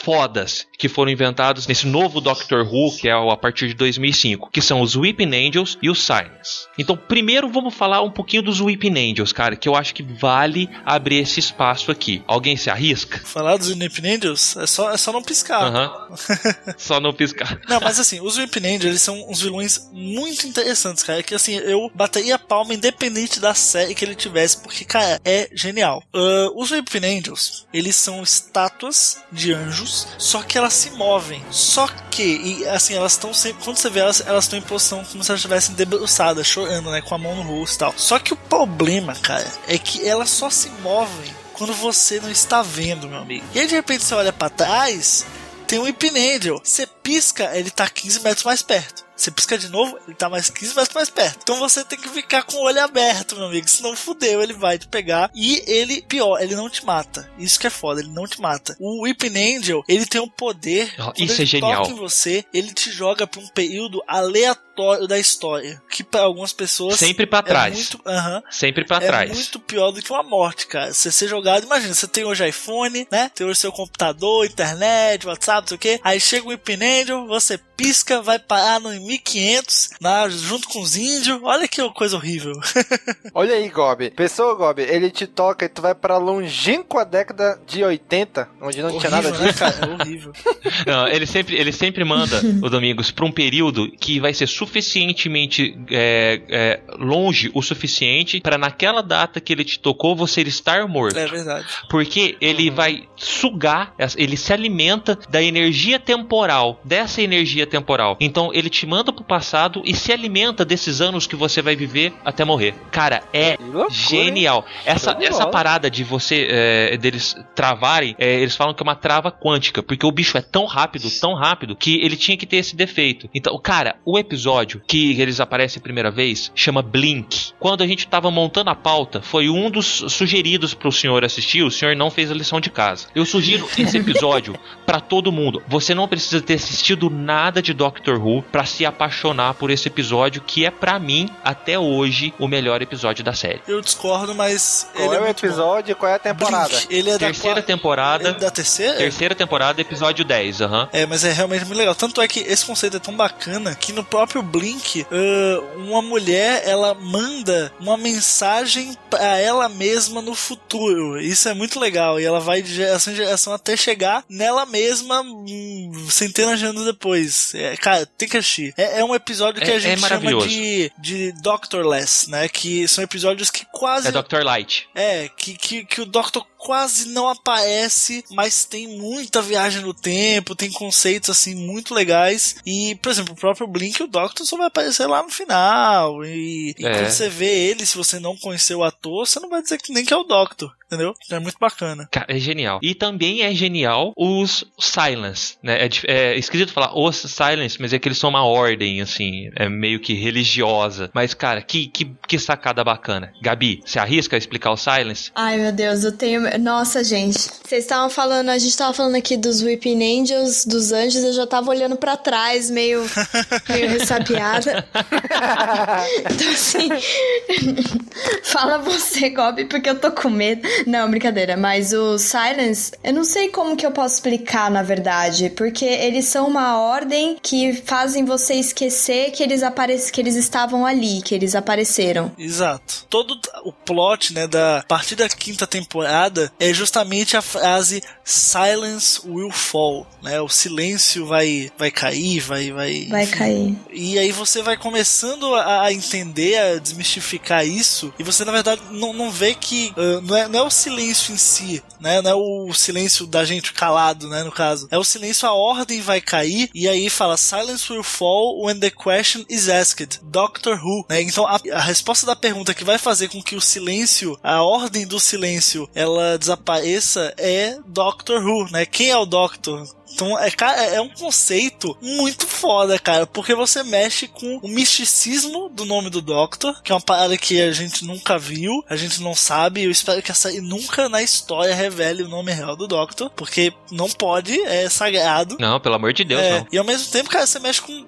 fodas que foram inventados nesse novo Doctor Who, que é a partir de 2005, que são os Weeping Angels e os Silence. Então, primeiro vamos falar um pouquinho dos Weeping Angels, cara, que eu acho que vale abrir esse espaço aqui. Alguém se arrisca? Falar dos Weeping Angels é só, é só não piscar. Uhum. só não piscar. Não, mas assim, os Weeping Angels eles são uns vilões muito interessantes, cara, que assim, eu bateria a palma independente da série que ele tivesse, porque, cara, é genial. Uh, os Weeping Angels, eles são estátuas de anjos, só que elas se movem. Só que, e, assim, elas estão sempre. Quando você vê elas, elas estão em posição como se elas estivessem debruçadas, chorando, né? Com a mão no rosto e tal. Só que o problema, cara, é que elas só se movem quando você não está vendo, meu amigo. E aí de repente você olha para trás, tem um Ipinendel. Você pisca, ele tá 15 metros mais perto. Você pisca de novo, ele tá mais 15 metros mais perto. Então você tem que ficar com o olho aberto, meu amigo. Senão fudeu, ele vai te pegar. E ele, pior, ele não te mata. Isso que é foda, ele não te mata. O Whipping Angel, ele tem um poder. Oh, isso é genial. Toca em você, ele te joga pra um período aleatório da história. Que para algumas pessoas. Sempre para trás. É muito, uh -huh, Sempre para é trás. É muito pior do que uma morte, cara. Você ser jogado, imagina, você tem hoje iPhone, né? Tem hoje seu computador, internet, WhatsApp, não sei o quê. Aí chega o Angel, você pisca, vai parar no 1500 na, junto com os índios. Olha que coisa horrível. Olha aí, Gob. Pessoa, Gob, ele te toca e tu vai pra longínqua década de 80, onde não horrível, tinha nada né, disso. cara? É horrível. Não, ele sempre, ele sempre manda o Domingos pra um período que vai ser suficientemente é, é, longe o suficiente para naquela data que ele te tocou você estar morto. É verdade. Porque ele Uhum. vai sugar, ele se alimenta da energia temporal, dessa energia temporal. Então ele te manda pro passado e se alimenta desses anos que você vai viver até morrer. Cara, é loucura, genial. Essa, Show essa parada de você é, deles travarem, é, eles falam que é uma trava quântica, porque o bicho é tão rápido, tão rápido, que ele tinha que ter esse defeito. Então, cara, o episódio que eles aparecem a primeira vez chama Blink. Quando a gente tava montando a pauta, foi um dos sugeridos pro senhor assistir, o senhor não fez a lição de casa. Eu sugiro esse episódio pra todo mundo. Você não precisa ter assistido nada de Doctor Who pra se apaixonar por esse episódio, que é pra mim, até hoje, o melhor episódio da série. Eu discordo, mas. Qual ele é o bom. episódio e qual é a temporada? Blink, ele é Terceira da temporada. Ele é da terceira? Terceira temporada, episódio 10, aham. É, mas é realmente muito legal. Tanto é que esse conceito é tão bacana que no próprio Blink, ah, uma mulher ela manda uma mensagem pra ela mesma no futuro. Isso é muito legal. E ela vai de geração em geração até chegar nela mesma hum, centenas de anos depois. É, cara, tem que assistir. É, é um episódio que É- a é gente chama maravilhoso. de, de Doctorless, né? Que são episódios que quase É Dr. Light. é, que, que, que o Doctor quase não aparece, mas tem muita viagem no tempo, tem conceitos assim muito legais. E, por exemplo, o próprio Blink, o Doctor só vai aparecer lá no final. E, e É. quando você vê ele, se você não conhecer o ator, você não vai dizer que nem que é o Doctor, entendeu? Então é muito bacana. Cara, é genial. E também é genial os Silence, né? É, é esquisito falar os Silence, mas é que eles são uma ordem, assim, é meio que religiosa. Mas, cara, que, que, que sacada bacana. Gabi, você arrisca a explicar o Silence? Ai, meu Deus, eu tenho. Nossa, gente. Vocês estavam falando, a gente tava falando aqui dos Weeping Angels, dos anjos, eu já tava olhando pra trás, meio, meio ressabiada. então, assim. fala você, Gobi, porque eu tô com medo. Não, brincadeira, mas o Silence, eu não sei como que eu posso explicar, na verdade, porque eles são uma ordem que fazem você esquecer que eles, apare... que eles estavam ali, que eles apareceram. Exato. Todo o plot, né, da partir da quinta temporada é justamente a frase Silence will fall, né? O silêncio vai vai cair, vai vai Vai enfim. cair. E aí você vai começando a a entender, a desmistificar isso, e você na verdade não, não vê que ah, não, é, não é o silêncio em si, né? Não é o silêncio da gente calado, né? No caso. É o silêncio, a ordem vai cair, e aí fala: Silence will fall when the question is asked. Doctor Who. Né? Então a, a resposta da pergunta que vai fazer com que o silêncio, a ordem do silêncio, ela desapareça é Doctor Who, né? Quem é o Doctor? Então, é, é um conceito muito foda, cara, porque você mexe com o misticismo do nome do Doctor, que é uma parada que a gente nunca viu, a gente não sabe, eu espero que essa nunca na história revele o nome real do Doctor, porque não pode, é sagrado. Não, pelo amor de Deus, É, não. E ao mesmo tempo, cara, você mexe com.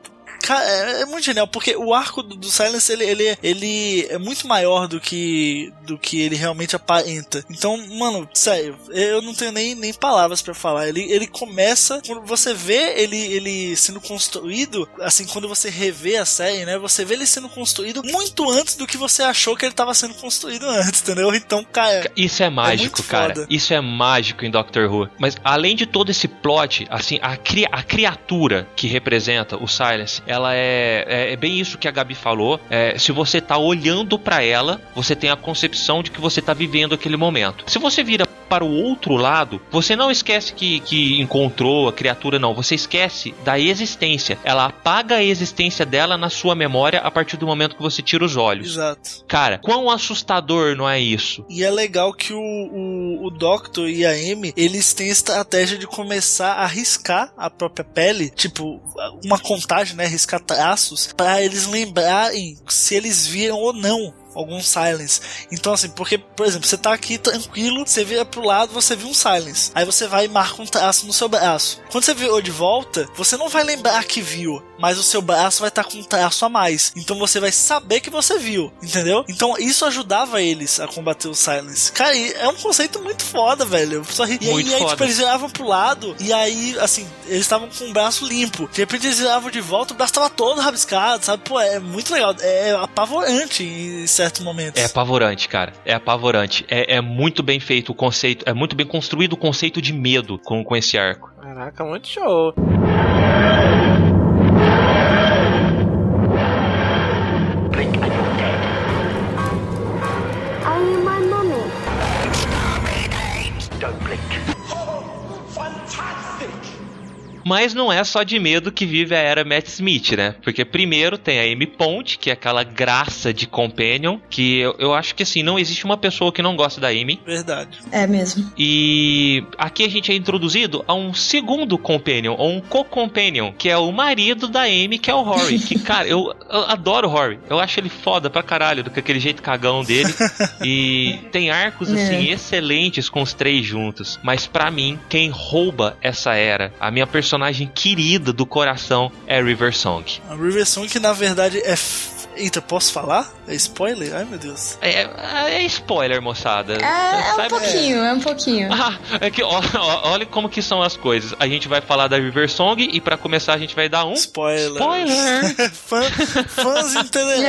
Cara, é, é muito genial, porque o arco do, do Silence ele, ele, ele é muito maior do que do que ele realmente aparenta. Então, mano, sério, eu não tenho nem, nem palavras pra falar. Ele, ele começa, quando você vê ele, ele sendo construído, assim, quando você revê a série, né? Você vê ele sendo construído muito antes do que você achou que ele tava sendo construído antes, entendeu? Então, cara. Isso é mágico, muito cara. foda. Isso é mágico em Doctor Who. Mas além de todo esse plot, assim, a, cri- a criatura que representa o Silence, ela é, é, é bem isso que a Gabi falou. É, se você tá olhando pra ela, você tem a concepção de que você tá vivendo aquele momento. Se você vira para o outro lado, você não esquece que, que encontrou a criatura, não. Você esquece da existência. Ela apaga a existência dela na sua memória a partir do momento que você tira os olhos. Exato. Cara, quão assustador não é isso? E é legal que o, o, o Doctor e a Amy, eles têm estratégia de começar a riscar a própria pele, tipo, uma contagem, né, riscar traços, pra eles lembrarem se eles viram ou não algum silence. Então, assim, porque, por exemplo, você tá aqui tranquilo, você vira pro lado, você viu um silence. Aí você vai e marca um traço no seu braço. Quando você virou de volta, você não vai lembrar que viu, mas o seu braço vai estar com um traço a mais. Então você vai saber que você viu, entendeu? Então isso ajudava eles a combater o silence. Cara, é um conceito muito foda, velho. Só ri- E aí, Muito e aí foda. tipo, eles viravam pro lado, e aí, assim, eles estavam com o braço limpo. De repente eles viravam de volta, o braço tava todo rabiscado, sabe? Pô, é muito legal. É apavorante em certos momentos. É apavorante, cara. É apavorante. É, é muito bem feito o conceito. É muito bem construído o conceito de medo com, com esse arco. Caraca, muito show. Mas não é só de medo que vive a era Matt Smith, né? Porque primeiro tem a Amy Pond, que é aquela graça de companion, que eu, eu acho que assim, não existe uma pessoa que não gosta da Amy. Verdade. É mesmo. E aqui a gente é introduzido a um segundo companion, ou um co-companion, que é o marido da Amy, que é o Rory. Que, cara, eu, eu adoro o Rory. Eu acho ele foda pra caralho, do que aquele jeito cagão dele. e tem arcos, assim, É. excelentes com os três juntos. Mas pra mim, quem rouba essa era, a minha personagem querida do coração, é River Song. A River Song que na verdade é. Eita, posso falar? É spoiler? Ai meu Deus. É, é spoiler, moçada. É, é um pouquinho, é um pouquinho. Ah, é que ó, ó, olha como que são as coisas. A gente vai falar da River Song e pra começar a gente vai dar um Spoiler. spoiler. Fã, fãs entenderão.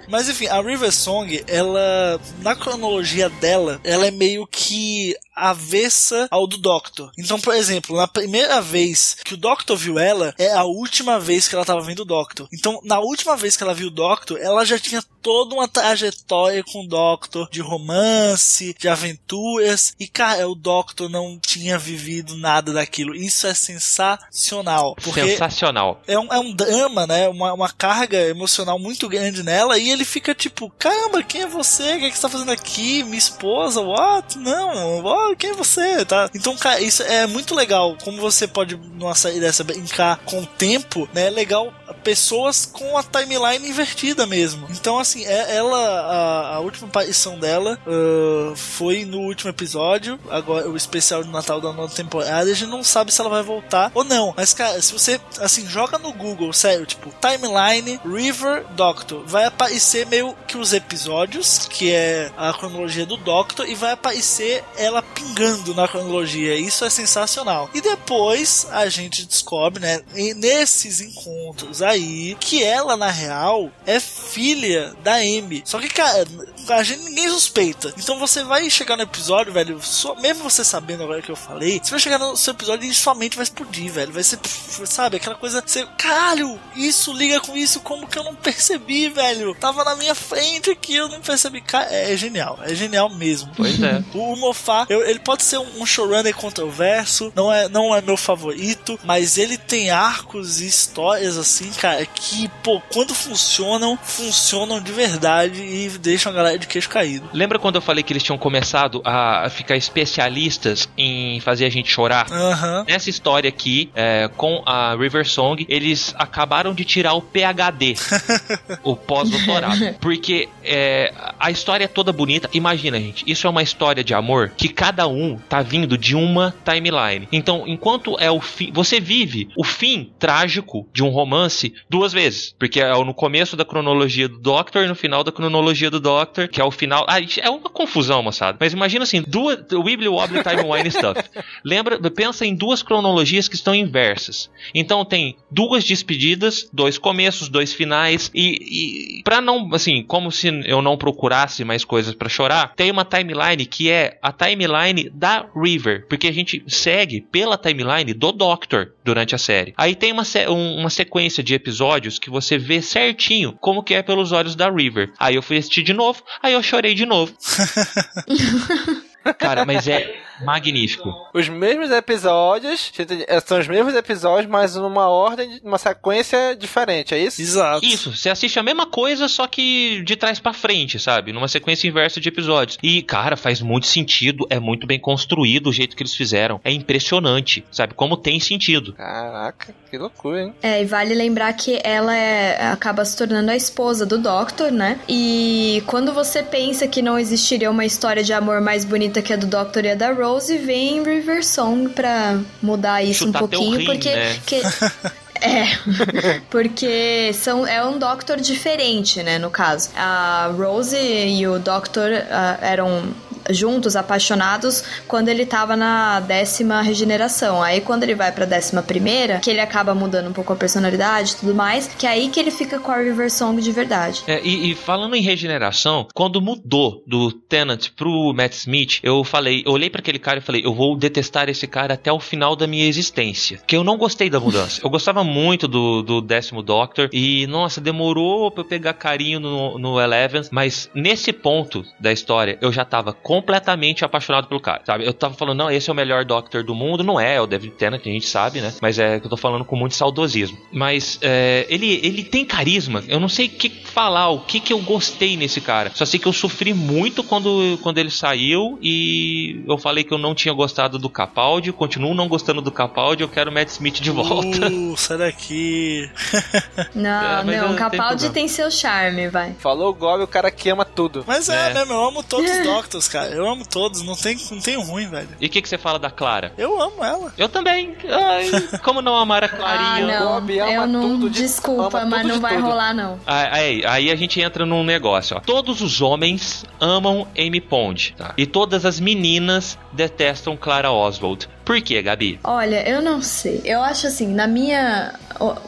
Mas enfim, a River Song, ela. Na cronologia dela, ela é meio que avessa ao do Doctor. Então, por exemplo, na primeira vez que o Doctor viu ela, é a última vez que ela tava vendo o Doctor. Então, na última vez que ela viu o Doctor, ela já tinha toda uma trajetória com o Doctor de romance, de aventuras. E, cara, o Doctor não tinha vivido nada daquilo. Isso é sensacional. Sensacional. é um, é um drama, né? Uma, uma carga emocional muito grande nela. E ele fica tipo: Caramba, quem é você? O que, é que você tá fazendo aqui? Minha esposa? What? Não, what? quem é você? Tá? Então, cara, isso é muito legal. Como você pode, numa série dessa, brincar com o tempo, né? É legal pessoas com a timeline invertida mesmo. Então, assim, é, ela, a, a última aparição dela ah, foi no último episódio, agora o especial de Natal da nova temporada. A gente não sabe se ela vai voltar ou não. Mas, cara, se você, assim, joga no Google, sério, tipo, timeline River Doctor, vai aparecer meio que os episódios, que é a cronologia do Doctor, e vai aparecer ela pingando na cronologia. Isso é sensacional. E depois a gente descobre, né, nesses encontros aí, que ela, na real, é filha da Amy. Só que, cara, a gente ninguém suspeita. Então você vai chegar no episódio, velho, só, mesmo você sabendo agora que eu falei, você vai chegar no seu episódio e sua mente vai explodir, velho. Vai ser, sabe, aquela coisa, você, caralho, isso liga com isso, como que eu não percebi, velho? Tava na minha frente aqui, eu não percebi. Cara, é, é genial, é genial mesmo. Pois é. O, eu- ele pode ser um, um showrunner controverso, não é, não é meu favorito, mas ele tem arcos e histórias assim, cara, que, pô, quando funcionam, funcionam de verdade e deixam a galera de queixo caído. Lembra quando eu falei que eles tinham começado a ficar especialistas em fazer a gente chorar? Aham. Nessa história aqui, é, com a River Song, eles acabaram de tirar o PhD, o pós-doutorado. Porque é, a história é toda bonita. Imagina, gente, isso é uma história de amor que cada um tá vindo de uma timeline. Então, enquanto é o fim, você vive o fim trágico de um romance duas vezes. Porque é no começo da cronologia do Doctor e no final da cronologia do Doctor, que é o final. Ah, é uma confusão, moçada. Mas imagina assim, duas. Wibbly Wobbly Timeline Stuff. Lembra, pensa em duas cronologias que estão inversas. Então tem duas despedidas, dois começos, dois finais e, e para não, assim, como se eu não procurasse mais coisas pra chorar, tem uma timeline que é a timeline da River, porque a gente segue pela timeline do Doctor durante a série. Aí tem uma, um- uma sequência de episódios que você vê certinho como que é pelos olhos da River. Aí eu fui assistir de novo, aí eu chorei de novo. Cara, mas é magnífico. Os mesmos episódios, são os mesmos episódios, mas numa ordem, numa sequência diferente, é isso? Exato. Isso, você assiste a mesma coisa, só que de trás pra frente, sabe? Numa sequência inversa de episódios. E, cara, faz muito sentido, é muito bem construído o jeito que eles fizeram. É impressionante, sabe? Como tem sentido. Caraca, que loucura, hein? É, e vale lembrar que ela é- acaba se tornando a esposa do Doctor, né? E quando você pensa que não existiria uma história de amor mais bonita que a do Doctor e a da Rose, vem River Song pra mudar isso Chutar um pouquinho, rim, porque. né? que- É, porque são, é um Doctor diferente, né, no caso. A Rose e o Doctor ah, eram juntos, apaixonados, quando ele tava na décima regeneração. Aí quando ele vai pra décima primeira, que ele acaba mudando um pouco a personalidade e tudo mais, que é aí que ele fica com a River Song de verdade. É, e, e falando em regeneração, quando mudou do Tennant pro Matt Smith, eu falei, eu olhei pra aquele cara e falei, eu vou detestar esse cara até o final da minha existência. Que eu não gostei da mudança. Eu gostava muito do, do décimo Doctor e, nossa, demorou pra eu pegar carinho no, no Eleven, mas nesse ponto da história eu já tava completamente apaixonado pelo cara, sabe? Eu tava falando, não, esse é o melhor Doctor do mundo, não é, é o David Tennant, a gente sabe, né? Mas é que eu tô falando com muito saudosismo. Mas é, ele, ele tem carisma, eu não sei o que falar, o que que eu gostei nesse cara. Só sei que eu sofri muito quando, quando ele saiu e eu falei que eu não tinha gostado do Capaldi, continuo não gostando do Capaldi, eu quero o Matt Smith de volta. Uh, sai daqui. Não, É, não, não tenho Capaldi problema. tem seu charme, vai. Falou o Gob, o cara que ama tudo. Mas é, É. mesmo, eu amo todos os Doctors, cara. Eu amo todos, não tem, não tem ruim, velho. E o que que você fala da Clara? Eu amo ela. Eu também. Ai, como não amar a Ah, Clarinha? não, Bob ama eu não, tudo de- desculpa, ama mas tudo não de vai tudo. rolar não. Aí, aí a gente entra num negócio, ó. Todos os homens amam Amy Pond, tá? E todas as meninas detestam Clara Oswald. Por quê, Gabi? Olha, eu não sei. Eu acho assim, na minha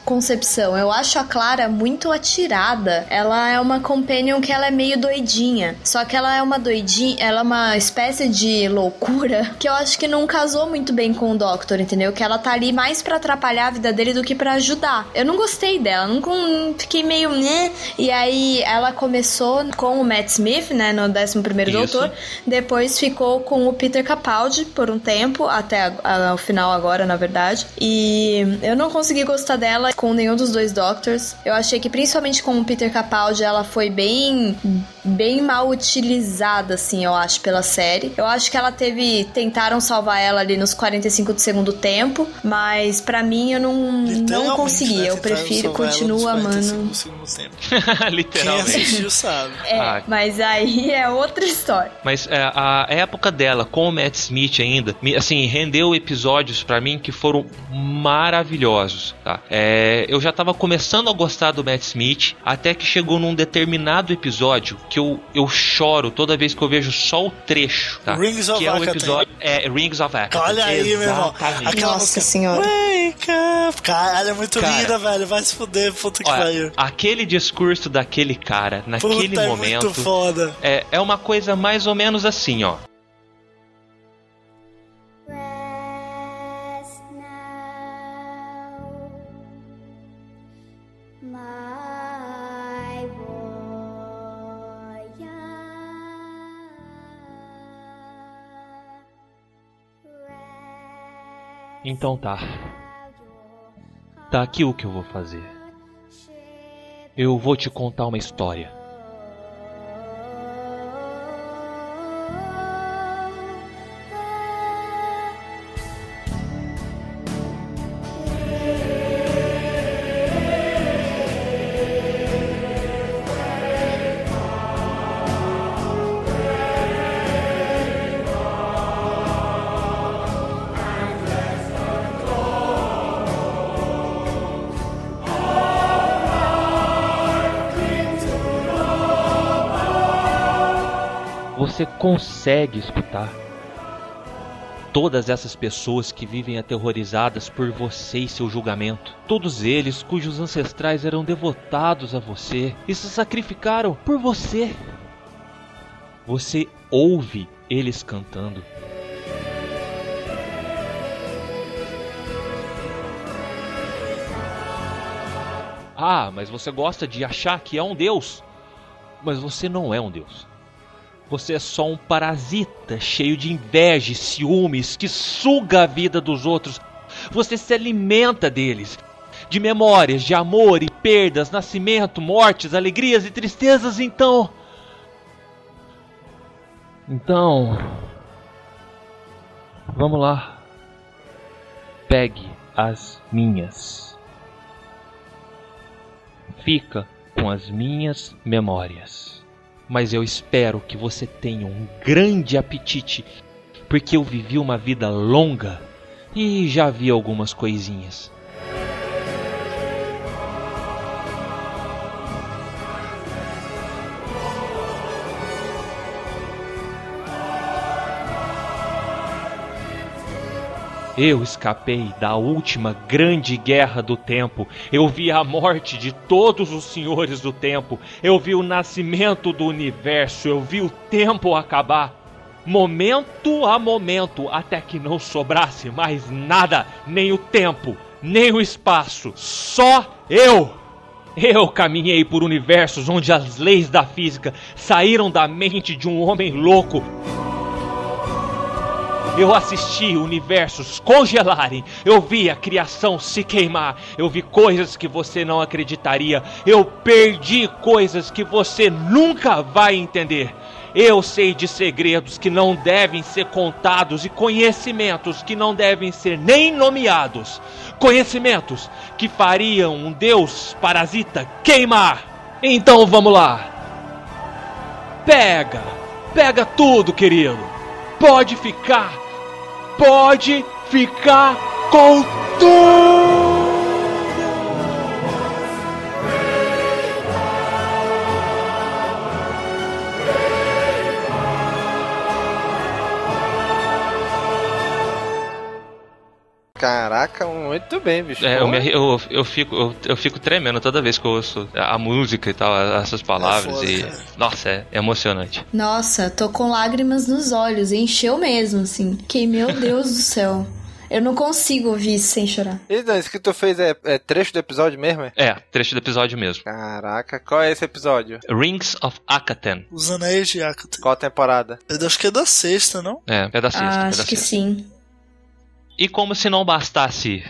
concepção, eu acho a Clara muito atirada. Ela é uma companion que ela é meio doidinha. Só que ela é uma doidinha, ela é uma espécie de loucura que eu acho que não casou muito bem com o Doctor, entendeu? Que ela tá ali mais pra atrapalhar a vida dele do que pra ajudar. Eu não gostei dela, com- fiquei meio, né? E aí ela começou com o Matt Smith, né, no 11 primeiro. Doutor. Depois ficou com o Peter Capaldi por um tempo, até a- a- o final agora, na verdade. E eu não consegui gostar dela com nenhum dos dois Doctors. Eu achei que principalmente com o Peter Capaldi ela foi bem bem mal utilizada, assim, eu acho, pela série. Eu acho que ela teve. Tentaram salvar ela ali nos 45 do segundo tempo, mas pra mim eu não, não Literalmente, consegui. né? Eu prefiro, continuo nos 45 amando. tempo. Quem Literalmente. assistiu sabe. É, Ah. mas aí é outra história. Mas é, a época dela com o Matt Smith ainda, assim, rendeu episódios pra mim que foram maravilhosos, tá? É, eu já tava começando a gostar do Matt Smith, até que chegou num determinado episódio que eu, eu choro toda vez que eu vejo só o trecho, tá? Rings of que é o episódio... É, Rings of Akatan. Olha aí, meu irmão. Exatamente. Aquela Nossa música. senhora. Wake Caralho, é muito Cara. linda, velho. Vai se fuder, puta que pariu. aquele discurso daquele cara, naquele Puta, é momento. muito foda. É, é uma coisa mais ou menos assim, ó. Então tá. Tá aqui o que eu vou fazer. Eu vou te contar uma história. Consegue escutar todas essas pessoas que vivem aterrorizadas por você e seu julgamento. Todos eles cujos ancestrais eram devotados a você e se sacrificaram por você. Você ouve eles cantando. Ah, mas você gosta de achar que é um deus. Mas você não é um deus. Você é só um parasita cheio de inveja e ciúmes que suga a vida dos outros. Você se alimenta deles. De memórias, de amor e perdas, nascimento, mortes, alegrias e tristezas, então. Então. Vamos lá. Pegue as minhas. Fica com as minhas memórias mas eu espero que você tenha um grande apetite, porque eu vivi uma vida longa e já vi algumas coisinhas. Eu escapei da última grande guerra do tempo. Eu vi a morte de todos os senhores do tempo. Eu vi o nascimento do universo. Eu vi o tempo acabar. Momento a momento, até que não sobrasse mais nada, nem o tempo, nem o espaço. Só eu! Eu caminhei por universos onde as leis da física saíram da mente de um homem louco. Eu assisti universos congelarem. Eu vi a criação se queimar. Eu vi coisas que você não acreditaria. Eu perdi coisas que você nunca vai entender. Eu sei de segredos que não devem ser contados e conhecimentos que não devem ser nem nomeados. Conhecimentos que fariam um deus parasita queimar. Então vamos lá. Pega, pega tudo, querido. Pode ficar pode ficar com tudo. Caraca, muito bem, bicho. É, eu, me- eu, eu, fico, eu, eu fico tremendo toda vez que eu ouço a música e tal, essas palavras. foda, e. Nossa, é emocionante. Nossa, tô com lágrimas nos olhos, encheu mesmo, assim. Que, meu Deus do céu. Eu não consigo ouvir isso sem chorar. E Dan, isso que tu fez é, é trecho do episódio mesmo? é? É, trecho do episódio mesmo. Caraca, qual é esse episódio? Rings of Akaten. Os Anéis de Akata. Qual temporada? Eu acho que é da sexta, não? É, é da sexta. ah, é da acho que sexta. sim. E como se não bastasse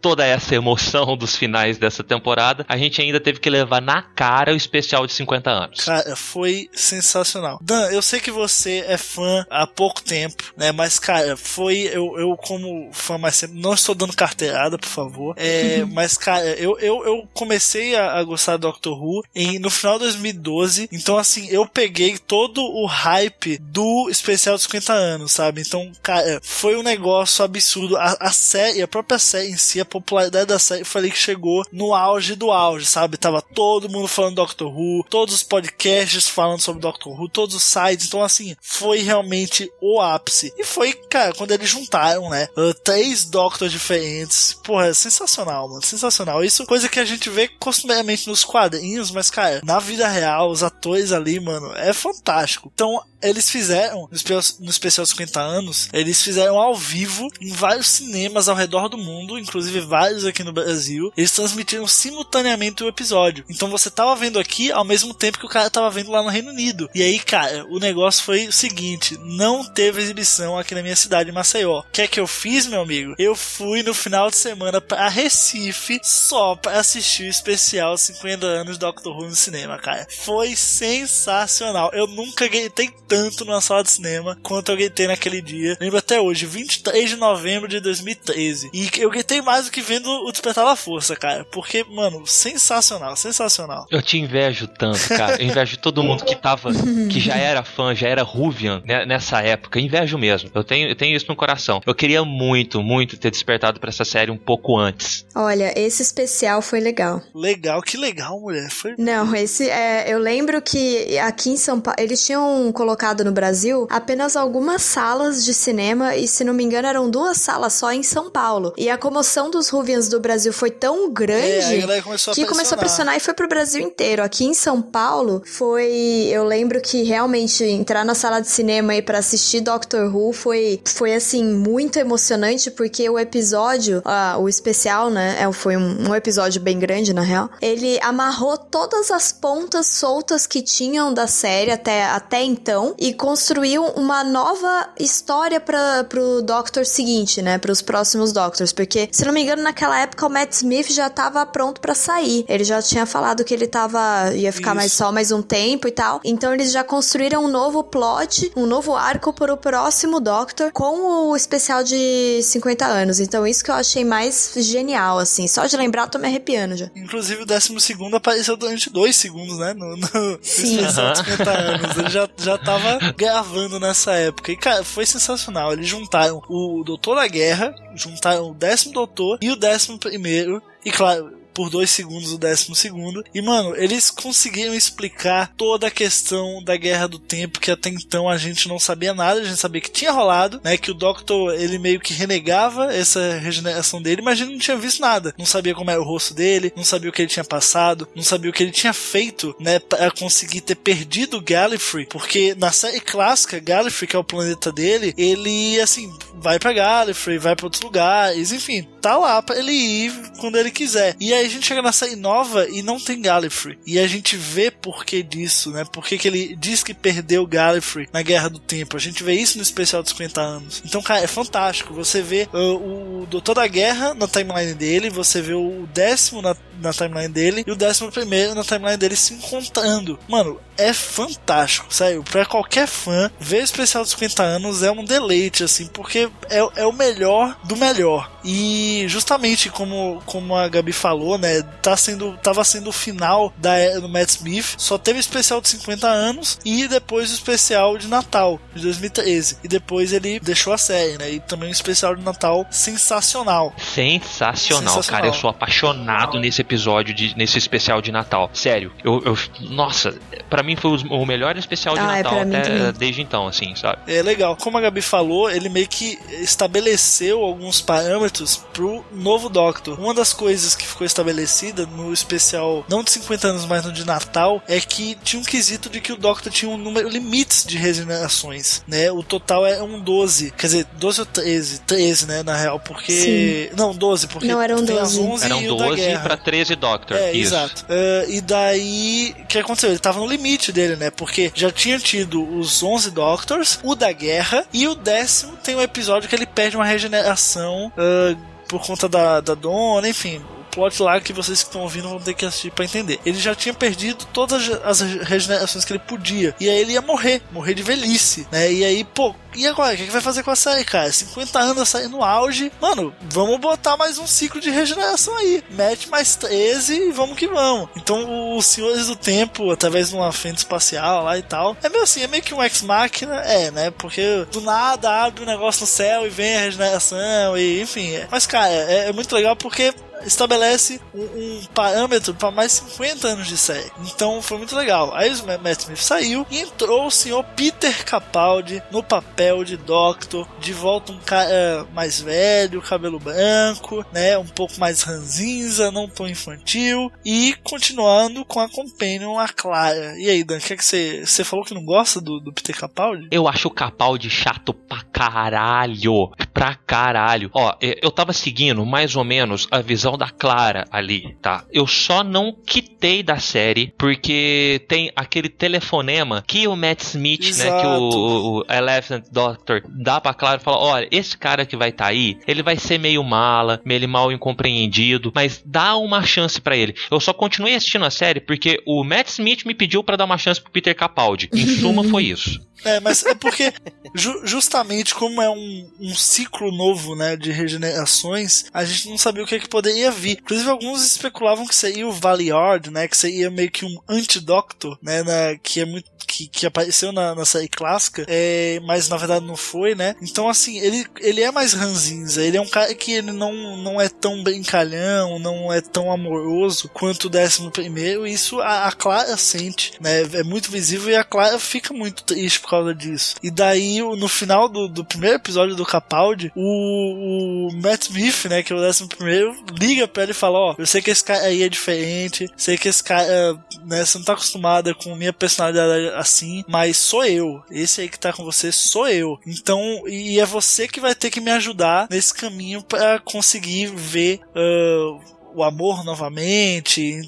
toda essa emoção dos finais dessa temporada, a gente ainda teve que levar na cara o especial de 50 anos. Cara, foi sensacional. Dan, eu sei que você é fã há pouco tempo, né? Mas, cara, foi. Eu, eu como fã mais sempre, não estou dando carteirada, por favor. É, mas, cara, eu, eu, eu comecei a, a gostar do Doctor Who em, no final de 2012. Então, assim, eu peguei todo o hype do especial de 50 anos, sabe? Então, cara, foi um negócio absurdo tudo. A, a série, a própria série em si, a popularidade da série foi ali que chegou no auge do auge, sabe? Tava todo mundo falando Doctor Who, todos os podcasts falando sobre Doctor Who, todos os sites. Então, assim, foi realmente o ápice. E foi, cara, quando eles juntaram, né? Uh, três Doctors diferentes. Porra, é sensacional, mano. Sensacional. Isso coisa que a gente vê costumeiramente nos quadrinhos, mas, cara, na vida real, os atores ali, mano, é fantástico. Então, eles fizeram, no especial, no especial 50 anos, eles fizeram ao vivo em vários cinemas ao redor do mundo, inclusive vários aqui no Brasil. Eles transmitiram simultaneamente o episódio. Então você tava vendo aqui ao mesmo tempo que o cara tava vendo lá no Reino Unido. E aí, cara, o negócio foi o seguinte: não teve exibição aqui na minha cidade, Maceió. O que é que eu fiz, meu amigo? Eu fui no final de semana para Recife só para assistir o especial 50 anos do Doctor Who no cinema, cara. Foi sensacional. Eu nunca gritei tanto numa sala de cinema quanto eu gritei naquele dia. Lembro até hoje, 23 de novembro de 2013. E eu gritei mais do que vendo o Despertar da Força, cara. Porque, mano, sensacional, sensacional. Eu te invejo tanto, cara. Eu invejo todo mundo que tava, que já era fã, já era Ruvian né, nessa época. Invejo mesmo. Eu tenho, eu tenho isso no coração. Eu queria muito, muito ter despertado para essa série um pouco antes. Olha, esse especial foi legal. Legal, que legal, mulher. Foi... Não, esse é. Eu lembro que aqui em São Paulo. Eles tinham colocado no Brasil apenas algumas salas de cinema e, se não me engano, eram duas salas só em São Paulo. E a comoção dos Ruvians do Brasil foi tão grande é, começou que começou a pressionar e foi pro Brasil inteiro. Aqui em São Paulo foi. Eu lembro que realmente entrar na sala de cinema e para assistir Doctor Who foi, foi assim, muito emocionante, porque o episódio, uh, o especial, né? É, foi um, um episódio bem grande, na real. Ele amarrou todas as pontas soltas que tinham da série até, até então e construiu uma nova história para pro Doctor seguinte, né? Para os próximos Doctors, porque se não me engano naquela época o Matt Smith já tava pronto para sair. Ele já tinha falado que ele tava ia ficar Isso. mais só mais um tempo e tal. Então eles já construíram um novo plot, um novo arco para o próximo Doctor com o especial de 50 anos. Então isso que eu achei mais genial assim. Só de lembrar tô me arrepiando já. Inclusive o décimo segundo apareceu durante dois segundos, né? No, no Sim. especial de 50 anos. Ele já já tava gravando nessa época. E, cara, foi sensacional. Eles juntaram o Doutor da Guerra, juntaram o décimo Doutor e o décimo primeiro. E claro, por dois segundos o décimo segundo. E, mano, eles conseguiram explicar toda a questão da Guerra do Tempo, que até então a gente não sabia nada, a gente sabia que tinha rolado, né? Que o Doctor, ele meio que renegava essa regeneração dele, mas a gente não tinha visto nada. Não sabia como era o rosto dele, não sabia o que ele tinha passado, não sabia o que ele tinha feito, né? Pra conseguir ter perdido Gallifrey, porque na série clássica, Gallifrey, que é o planeta dele, ele, assim, vai pra Gallifrey, vai pra outros lugares, enfim, tá lá pra ele ir quando ele quiser. E aí a gente chega na série nova e não tem Gallifrey. E a gente vê por que disso, né? Por que, ele diz que perdeu Gallifrey na Guerra do Tempo. A gente vê isso no especial dos 50 anos. Então, cara, é fantástico. Você vê uh, o Doutor da Guerra na timeline dele, você vê o décimo na, na timeline dele e o décimo primeiro na timeline dele se encontrando. Mano, é fantástico, sério. Pra qualquer fã, ver o especial dos 50 anos é um deleite, assim, porque é, é o melhor do melhor. E justamente como, como a Gabi falou, né? Tá sendo, tava sendo o final da era do Matt Smith. Só teve o especial de 50 anos e depois o especial de Natal de 2013. E depois ele deixou a série, né? E também um especial de Natal sensacional. Sensacional, sensacional. cara. Eu sou apaixonado nesse episódio, de, nesse especial de Natal. Sério, eu, eu nossa, para mim foi o melhor especial de ah, é Natal é até, desde então, assim, sabe? É legal. Como a Gabi falou, ele meio que estabeleceu alguns parâmetros pro novo Doctor. Uma das coisas que ficou estabelecida no especial, não de 50 anos, mas no de Natal, é que tinha um quesito de que o Doctor tinha um número limites de regenerações, né? O total é um 12, quer dizer, 12 ou 13, 13, né, na real, porque... Sim. Não, 12, porque não, eram tem 12. as 11 Eram e o da 12 guerra. pra 13 Doctor. É, isso. exato. Uh, e daí, o que aconteceu? Ele tava no limite dele, né? Porque já tinha tido os 11 Doctors, o da guerra, e o décimo tem um episódio que ele perde uma regeneração uh, por conta da, da dona, enfim, plot lá que vocês que estão ouvindo vão ter que assistir pra entender. Ele já tinha perdido todas as regenerações que ele podia. E aí ele ia morrer, morrer de velhice, né? E aí, pô, e agora? O que, que vai fazer com a série, cara? 50 anos a série no auge. Mano, vamos botar mais um ciclo de regeneração aí. Mete mais 13 e vamos que vamos. Então, os Senhores do Tempo, através de uma frente espacial lá e tal, é meio assim, é meio que um ex-máquina, é, né? Porque do nada abre um negócio no céu e vem a regeneração, e enfim. É. Mas, cara, é, é muito legal porque estabelece um, um parâmetro para mais 50 anos de série. Então foi muito legal. Aí o Matt Smith saiu e entrou o senhor Peter Capaldi no papel de Doctor, de volta um cara mais velho, cabelo branco, né, um pouco mais ranzinza, não tão infantil e continuando com a companion a Clara. E aí, Dan, o que, é que você você falou que não gosta do, do Peter Capaldi? Eu acho o Capaldi chato pra caralho, pra caralho. Ó, eu tava seguindo mais ou menos a visão visão da Clara ali, tá? Eu só não quitei da série porque tem aquele telefonema que o Matt Smith, Exato. né, que o, o Elephant Doctor dá pra Clara e fala: olha, esse cara que vai estar tá aí, ele vai ser meio mala, meio mal incompreendido, mas dá uma chance para ele. Eu só continuei assistindo a série porque o Matt Smith me pediu para dar uma chance pro Peter Capaldi. Em suma, foi isso. É, mas é porque ju justamente como é um, um ciclo novo, né, de regenerações, a gente não sabia o que, é que poderia vir. Inclusive alguns especulavam que seria o Valiard, né, que seria meio que um anti-Doctor, né, na, que é muito que, que apareceu na, na série clássica, é, mas na verdade não foi, né? Então assim, ele, ele é mais ranzinza, ele é um cara que ele não, não é tão brincalhão, não é tão amoroso quanto o décimo primeiro, e isso a, a Clara sente, né? É muito visível e a Clara fica muito triste por causa disso. E daí, no final do, do primeiro episódio do Capaldi, o, o Matt Smith, né, que é o décimo primeiro, liga pra ele e fala, ó, oh, eu sei que esse cara aí é diferente, sei que esse cara, né, você não tá acostumada com minha personalidade assim, mas sou eu. Esse aí que tá com você sou eu. Então, e é você que vai ter que me ajudar nesse caminho para conseguir ver uh, o amor novamente,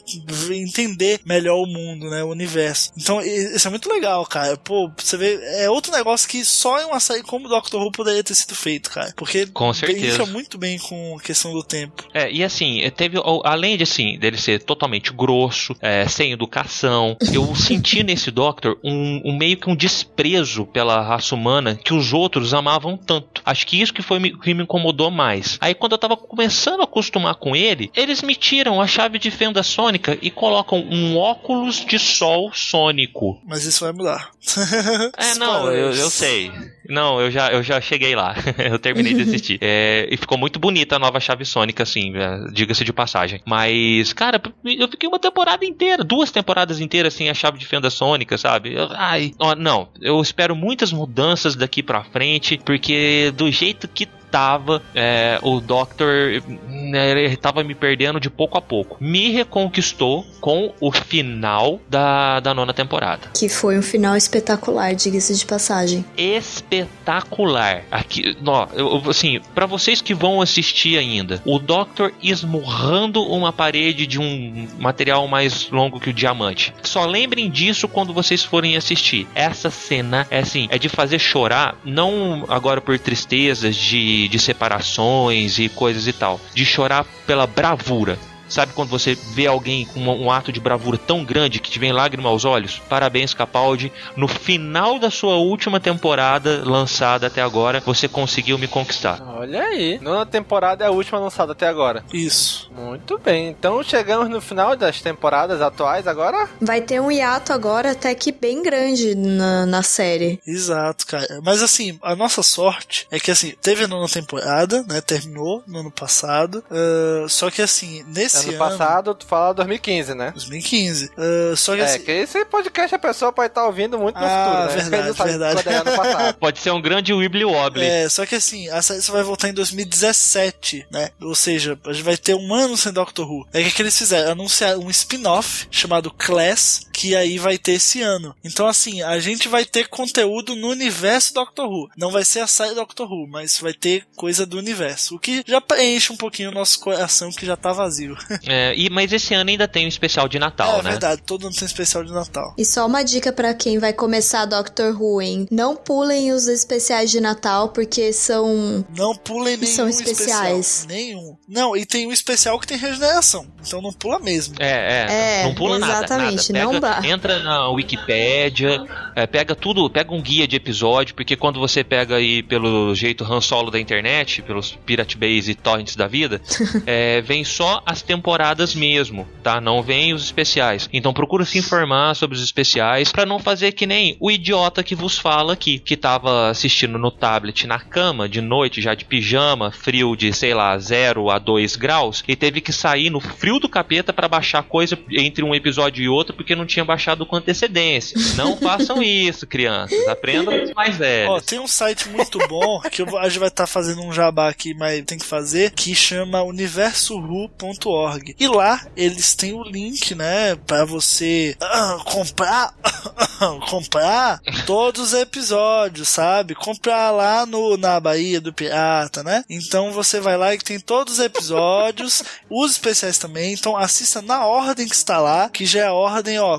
entender melhor o mundo, né, o universo. Então, isso é muito legal, cara. Pô, você vê, é outro negócio que só em uma série como Doctor Who poderia ter sido feito, cara. Porque com certeza. muito bem com a questão do tempo. É, e assim, teve, além de assim, dele ser totalmente grosso, é, sem educação, eu senti nesse Doctor um, um, meio que um desprezo pela raça humana que os outros amavam tanto. Acho que isso que foi que me incomodou mais. Aí quando eu tava começando a acostumar com ele, eles me tiram a chave de fenda sônica e colocam um óculos de sol sônico. Mas isso vai mudar. é, não, eu, eu sei. Não, eu já, eu já cheguei lá. eu terminei de assistir. É, e ficou muito bonita a nova chave sônica, assim, é, diga-se de passagem. Mas, cara, eu fiquei uma temporada inteira, duas temporadas inteiras sem a chave de fenda sônica, sabe? Eu, ai, ó, não, eu espero muitas mudanças daqui pra frente, porque do jeito que tava, é, o Doctor né, ele tava me perdendo de pouco a pouco. Me reconquistou com o final da, da nona temporada. Que foi um final espetacular, diga-se de passagem. Espetacular. Aqui, ó, eu, assim, para vocês que vão assistir ainda, o Doctor esmurrando uma parede de um material mais longo que o diamante. Só lembrem disso quando vocês forem assistir. Essa cena é assim, é de fazer chorar, não agora por tristezas de de, separações e coisas e tal. De chorar pela bravura. Sabe quando você vê alguém com um, um ato de bravura tão grande que te vem lágrima aos olhos? Parabéns, Capaldi. No final da sua última temporada lançada até agora, você conseguiu me conquistar. Olha aí. Nona temporada é a última lançada até agora. Isso. Muito bem. Então chegamos no final das temporadas atuais agora. Vai ter um hiato agora até que bem grande na, na série. Exato, cara. Mas assim, a nossa sorte é que assim, teve a nona temporada, né? Terminou no ano passado. Uh, só que assim, nesse ano passado, tu fala 2015, né? 2015. Uh, só que é, assim... que esse podcast a pessoa pode estar ouvindo muito no ah, futuro, né? Verdade, verdade. pode ser um grande Wibbly Wobbly. É, só que assim, a série vai voltar em 2017, né? Ou seja, a gente vai ter um ano sem Doctor Who. É que, que eles fizeram? Anunciaram um spin-off chamado Class, que aí vai ter esse ano. Então, assim, a gente vai ter conteúdo no universo Doctor Who. Não vai ser a série Doctor Who, mas vai ter coisa do universo. O que já preenche um pouquinho o nosso coração que já tá vazio. É, e, mas esse ano ainda tem um especial de Natal, é né? verdade, todo ano tem especial de Natal. E só uma dica pra quem vai começar Doctor Who, hein? Não pulem os especiais de Natal, porque são. Não pulem nenhum São especiais. especial. Nenhum. Não, e tem um especial que tem regeneração. Então não pula mesmo. É, é, É, não pula exatamente, nada. nada. não Dá. Entra na Wikipédia, é, pega tudo, pega um guia de episódio, porque quando você pega aí pelo jeito Han Solo da internet, pelos Pirate Base e Torrents da vida, é, vem só as temporadas mesmo, tá? Não vem os especiais. Então procura se informar sobre os especiais pra não fazer que nem o idiota que vos fala aqui, que tava assistindo no tablet na cama de noite, já de pijama, frio de, sei lá, 0 a 2 graus, e teve que sair no frio do capeta pra baixar coisa entre um episódio e outro porque não tinha baixado com antecedência. Não façam isso, crianças. Aprendam os mais velhos. Ó, tem um site muito bom que eu a gente vai estar fazendo um jabá aqui, mas tem que fazer, que chama universoru.org. E lá eles têm o link, né, Pra você ah, comprar comprar todos os episódios, sabe? Comprar lá no na Bahia do Pirata, né? Então você vai lá e tem todos os episódios, os especiais também. Então assista na ordem que está lá, que já é a ordem, ó,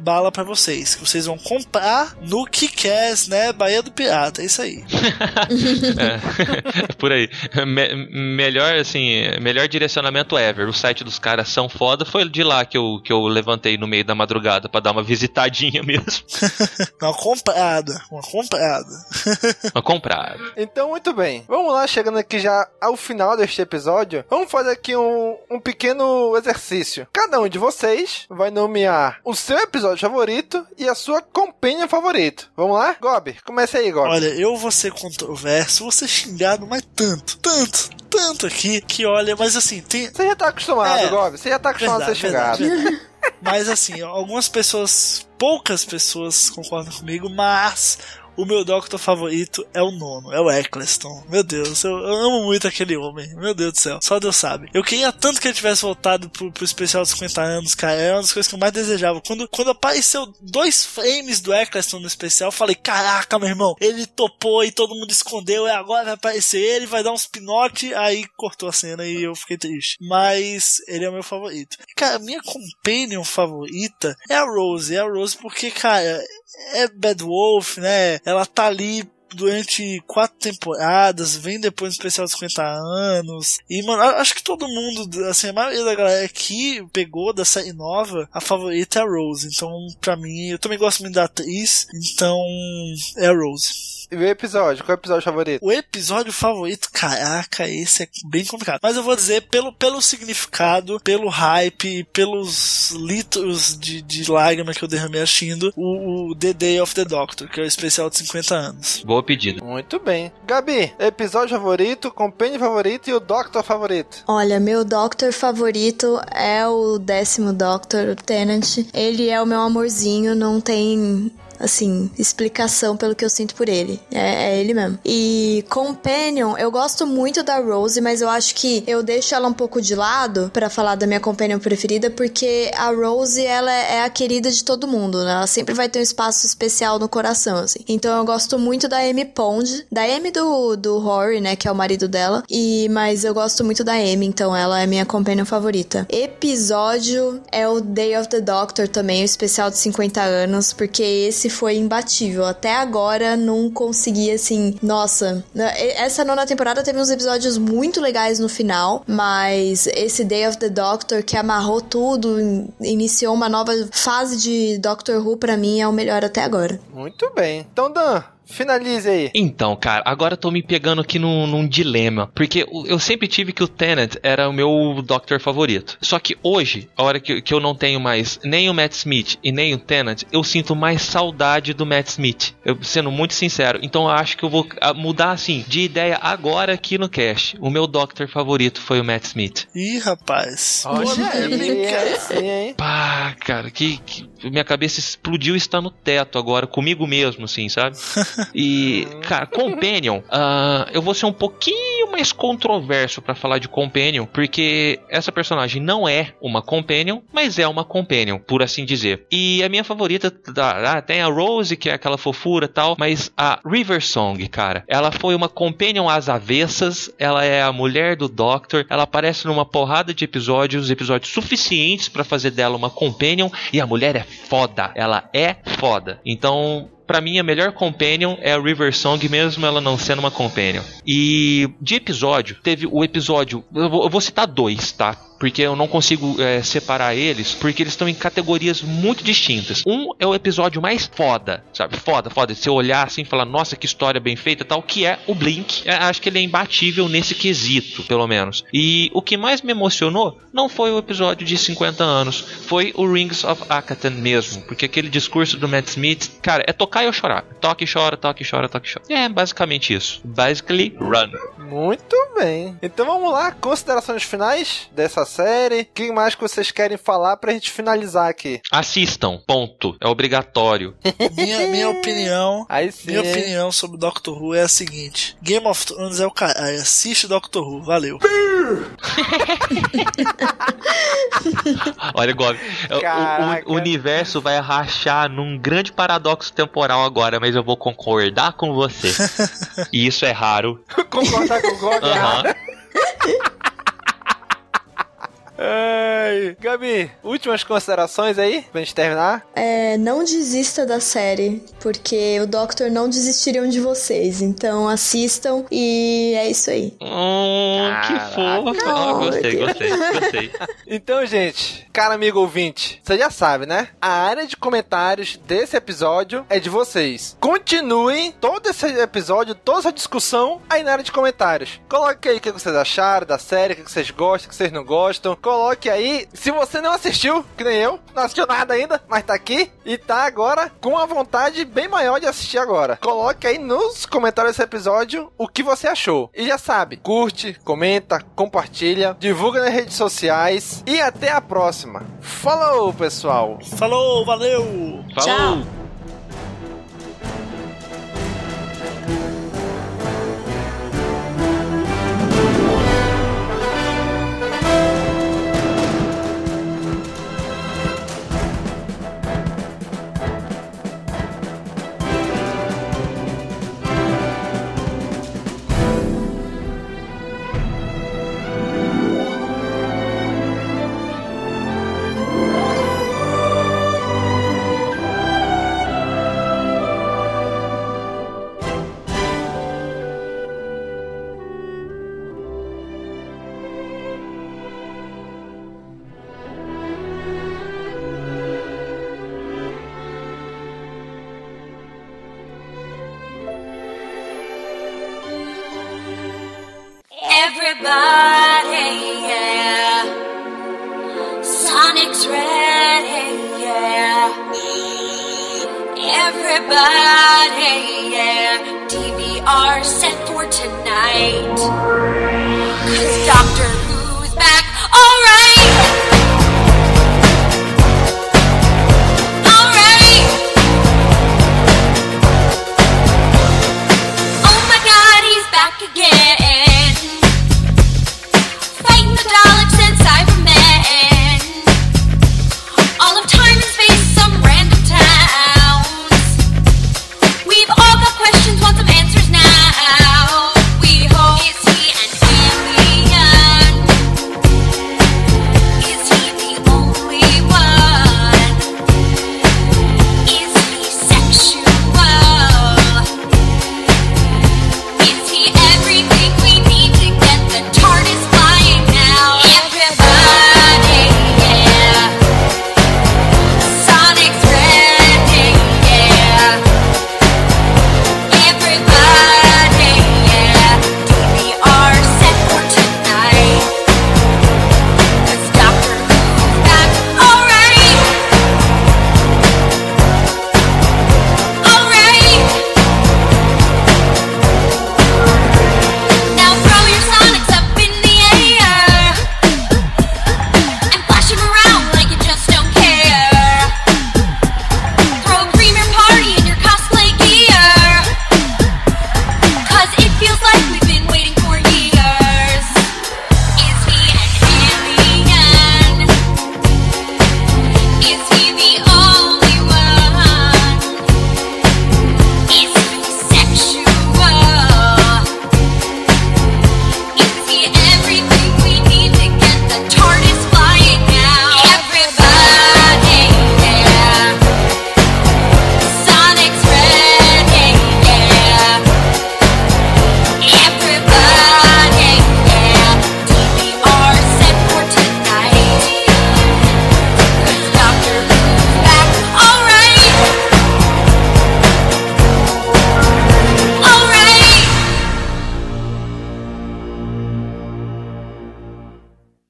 bala pra vocês, que vocês vão comprar no Kickass, né? Bahia do Pirata, é isso aí. É, por aí. Me- melhor, assim, melhor direcionamento ever. O site dos caras são foda. Foi de lá que eu, que eu levantei no meio da madrugada pra dar uma visitadinha mesmo. Uma comprada, uma comprada. Uma comprada. Então, muito bem. Vamos lá, chegando aqui já ao final deste episódio. Vamos fazer aqui um, um pequeno exercício. Cada um de vocês vai nomear o seu episódio favorito e a sua companion favorito. Vamos lá? Gob, comece aí, Gob. Olha, eu vou ser controverso, vou ser xingado, mas tanto, tanto, tanto aqui, que olha, mas assim, tem. Você já tá acostumado, É, Gob. Você já tá acostumado a ser xingado. Verdade, verdade. Mas assim, algumas pessoas, poucas pessoas concordam comigo, mas o meu Doctor favorito é o nono, é o Eccleston. Meu Deus, eu, eu amo muito aquele homem. Meu Deus do céu, só Deus sabe. Eu queria tanto que ele tivesse voltado pro, pro especial dos 50 anos, cara. É uma das coisas que eu mais desejava. Quando, quando apareceu dois frames do Eccleston no especial, eu falei: Caraca, meu irmão, ele topou e todo mundo escondeu. E agora vai aparecer ele, vai dar uns pinote. Aí cortou a cena e eu fiquei triste. Mas ele é o meu favorito. Cara, minha companion favorita é a Rose. É a Rose porque, cara, é Bad Wolf, né? Ela tá ali durante quatro temporadas, vem depois no especial dos 50 anos. E, mano, acho que todo mundo, assim, a maioria da galera que pegou da série nova, a favorita é a Rose. Então, pra mim, eu também gosto muito da atriz, então é a Rose. E o episódio? Qual é o episódio favorito? O episódio favorito, caraca, esse é bem complicado. Mas eu vou dizer pelo, pelo significado, pelo hype, pelos litros de, de lágrima que eu derramei assistindo, o, o The Day of the Doctor, que é o especial de 50 anos. Boa pedida. Muito bem. Gabi, episódio favorito, companion favorito e o Doctor favorito. Olha, meu Doctor favorito é o décimo Doctor, o Tennant. Ele é o meu amorzinho, não tem. Assim, explicação pelo que eu sinto por ele. É, é ele mesmo. E Companion, eu gosto muito da Rose, mas eu acho que eu deixo ela um pouco de lado pra falar da minha Companion preferida, porque a Rose, ela é a querida de todo mundo, né? Ela sempre vai ter um espaço especial no coração, assim. Então eu gosto muito da Amy Pond, da Amy do, do Rory, né? Que é o marido dela. E, mas eu gosto muito da Amy, então ela é minha companion favorita. Episódio é o Day of the Doctor também, o especial de 50 anos, porque esse foi imbatível. Até agora não consegui, assim. Nossa, né, essa nona temporada teve uns episódios muito legais no final, mas esse Day of the Doctor que amarrou tudo, in- iniciou uma nova fase de Doctor Who, pra mim é o melhor até agora. Muito bem. Então, Dan, finalize aí. Então, cara, agora eu tô me pegando aqui num, num dilema. Porque eu sempre tive que o Tennant era o meu Doctor favorito. Só que hoje, a hora que, que eu não tenho mais nem o Matt Smith e nem o Tennant, eu sinto mais saudade do Matt Smith. Eu sendo muito sincero. Então eu acho que eu vou ah, mudar assim de ideia agora aqui no cast. O meu Doctor favorito foi o Matt Smith. Ih, rapaz. Olha sim, hein? Pá, cara, que, que minha cabeça explodiu e está no teto agora, comigo mesmo, assim, sabe? E, cara, Companion, ah, eu vou ser um pouquinho mais controverso pra falar de Companion, porque essa personagem não é uma Companion, mas é uma Companion, por assim dizer. E a minha favorita, ah, tem a Rose, que é aquela fofura e tal, mas a River Song, cara, ela foi uma Companion às avessas, ela é a mulher do Doctor, ela aparece numa porrada de episódios, episódios suficientes pra fazer dela uma Companion, e a mulher é foda, ela é foda. Então, pra mim, a melhor companion é a River Song, mesmo ela não sendo uma companion. E de episódio, teve o episódio. Eu vou, eu vou citar dois, tá? Porque eu não consigo é, separar eles, porque eles estão em categorias muito distintas. Um é o episódio mais foda, sabe? Foda, foda. Se eu olhar assim e falar, nossa, que história bem feita tal, que é o Blink. É, acho que ele é imbatível nesse quesito, pelo menos. E o que mais me emocionou não foi o episódio de 50 anos, foi o Rings of Akatan mesmo. Porque aquele discurso do Matt Smith, cara, é tocar e eu chorar. Toque e chora, toque e chora, toque e chora. É basicamente isso. Basically, run. Muito bem. Então vamos lá, considerações finais dessa série. O que mais que vocês querem falar pra gente finalizar aqui? Assistam, ponto. É obrigatório. Minha, minha opinião. Aí sim. Minha opinião sobre Doctor Who é a seguinte: Game of Thrones é o caralho. Assiste Doctor Who, valeu. Olha, Gob, o- o, o universo vai rachar num grande paradoxo temporal agora, mas eu vou concordar com você. e isso é raro. Concordar com o Gog é Aham. Ai. Gabi, últimas considerações aí, pra gente terminar? É, não desista da série, porque o Doctor não desistiriam de vocês. Então assistam e é isso aí. Hum, que fofo. Ah, gostei, gostei, gostei. Então, gente, cara amigo ouvinte, você já sabe, né? A área de comentários desse episódio é de vocês. Continuem todo esse episódio, toda essa discussão aí na área de comentários. Coloque aí o que vocês acharam da série, o que vocês gostam, o que vocês não gostam. Coloque aí, se você não assistiu, que nem eu, não assistiu nada ainda, mas tá aqui e tá agora com a vontade bem maior de assistir agora. Coloque aí nos comentários desse episódio o que você achou. E já sabe, curte, comenta, compartilha, divulga nas redes sociais e até a próxima. Falou, pessoal! Falou, valeu! Falou! Everybody, yeah. Sonic's ready, yeah. Everybody, yeah. DVR set for tonight.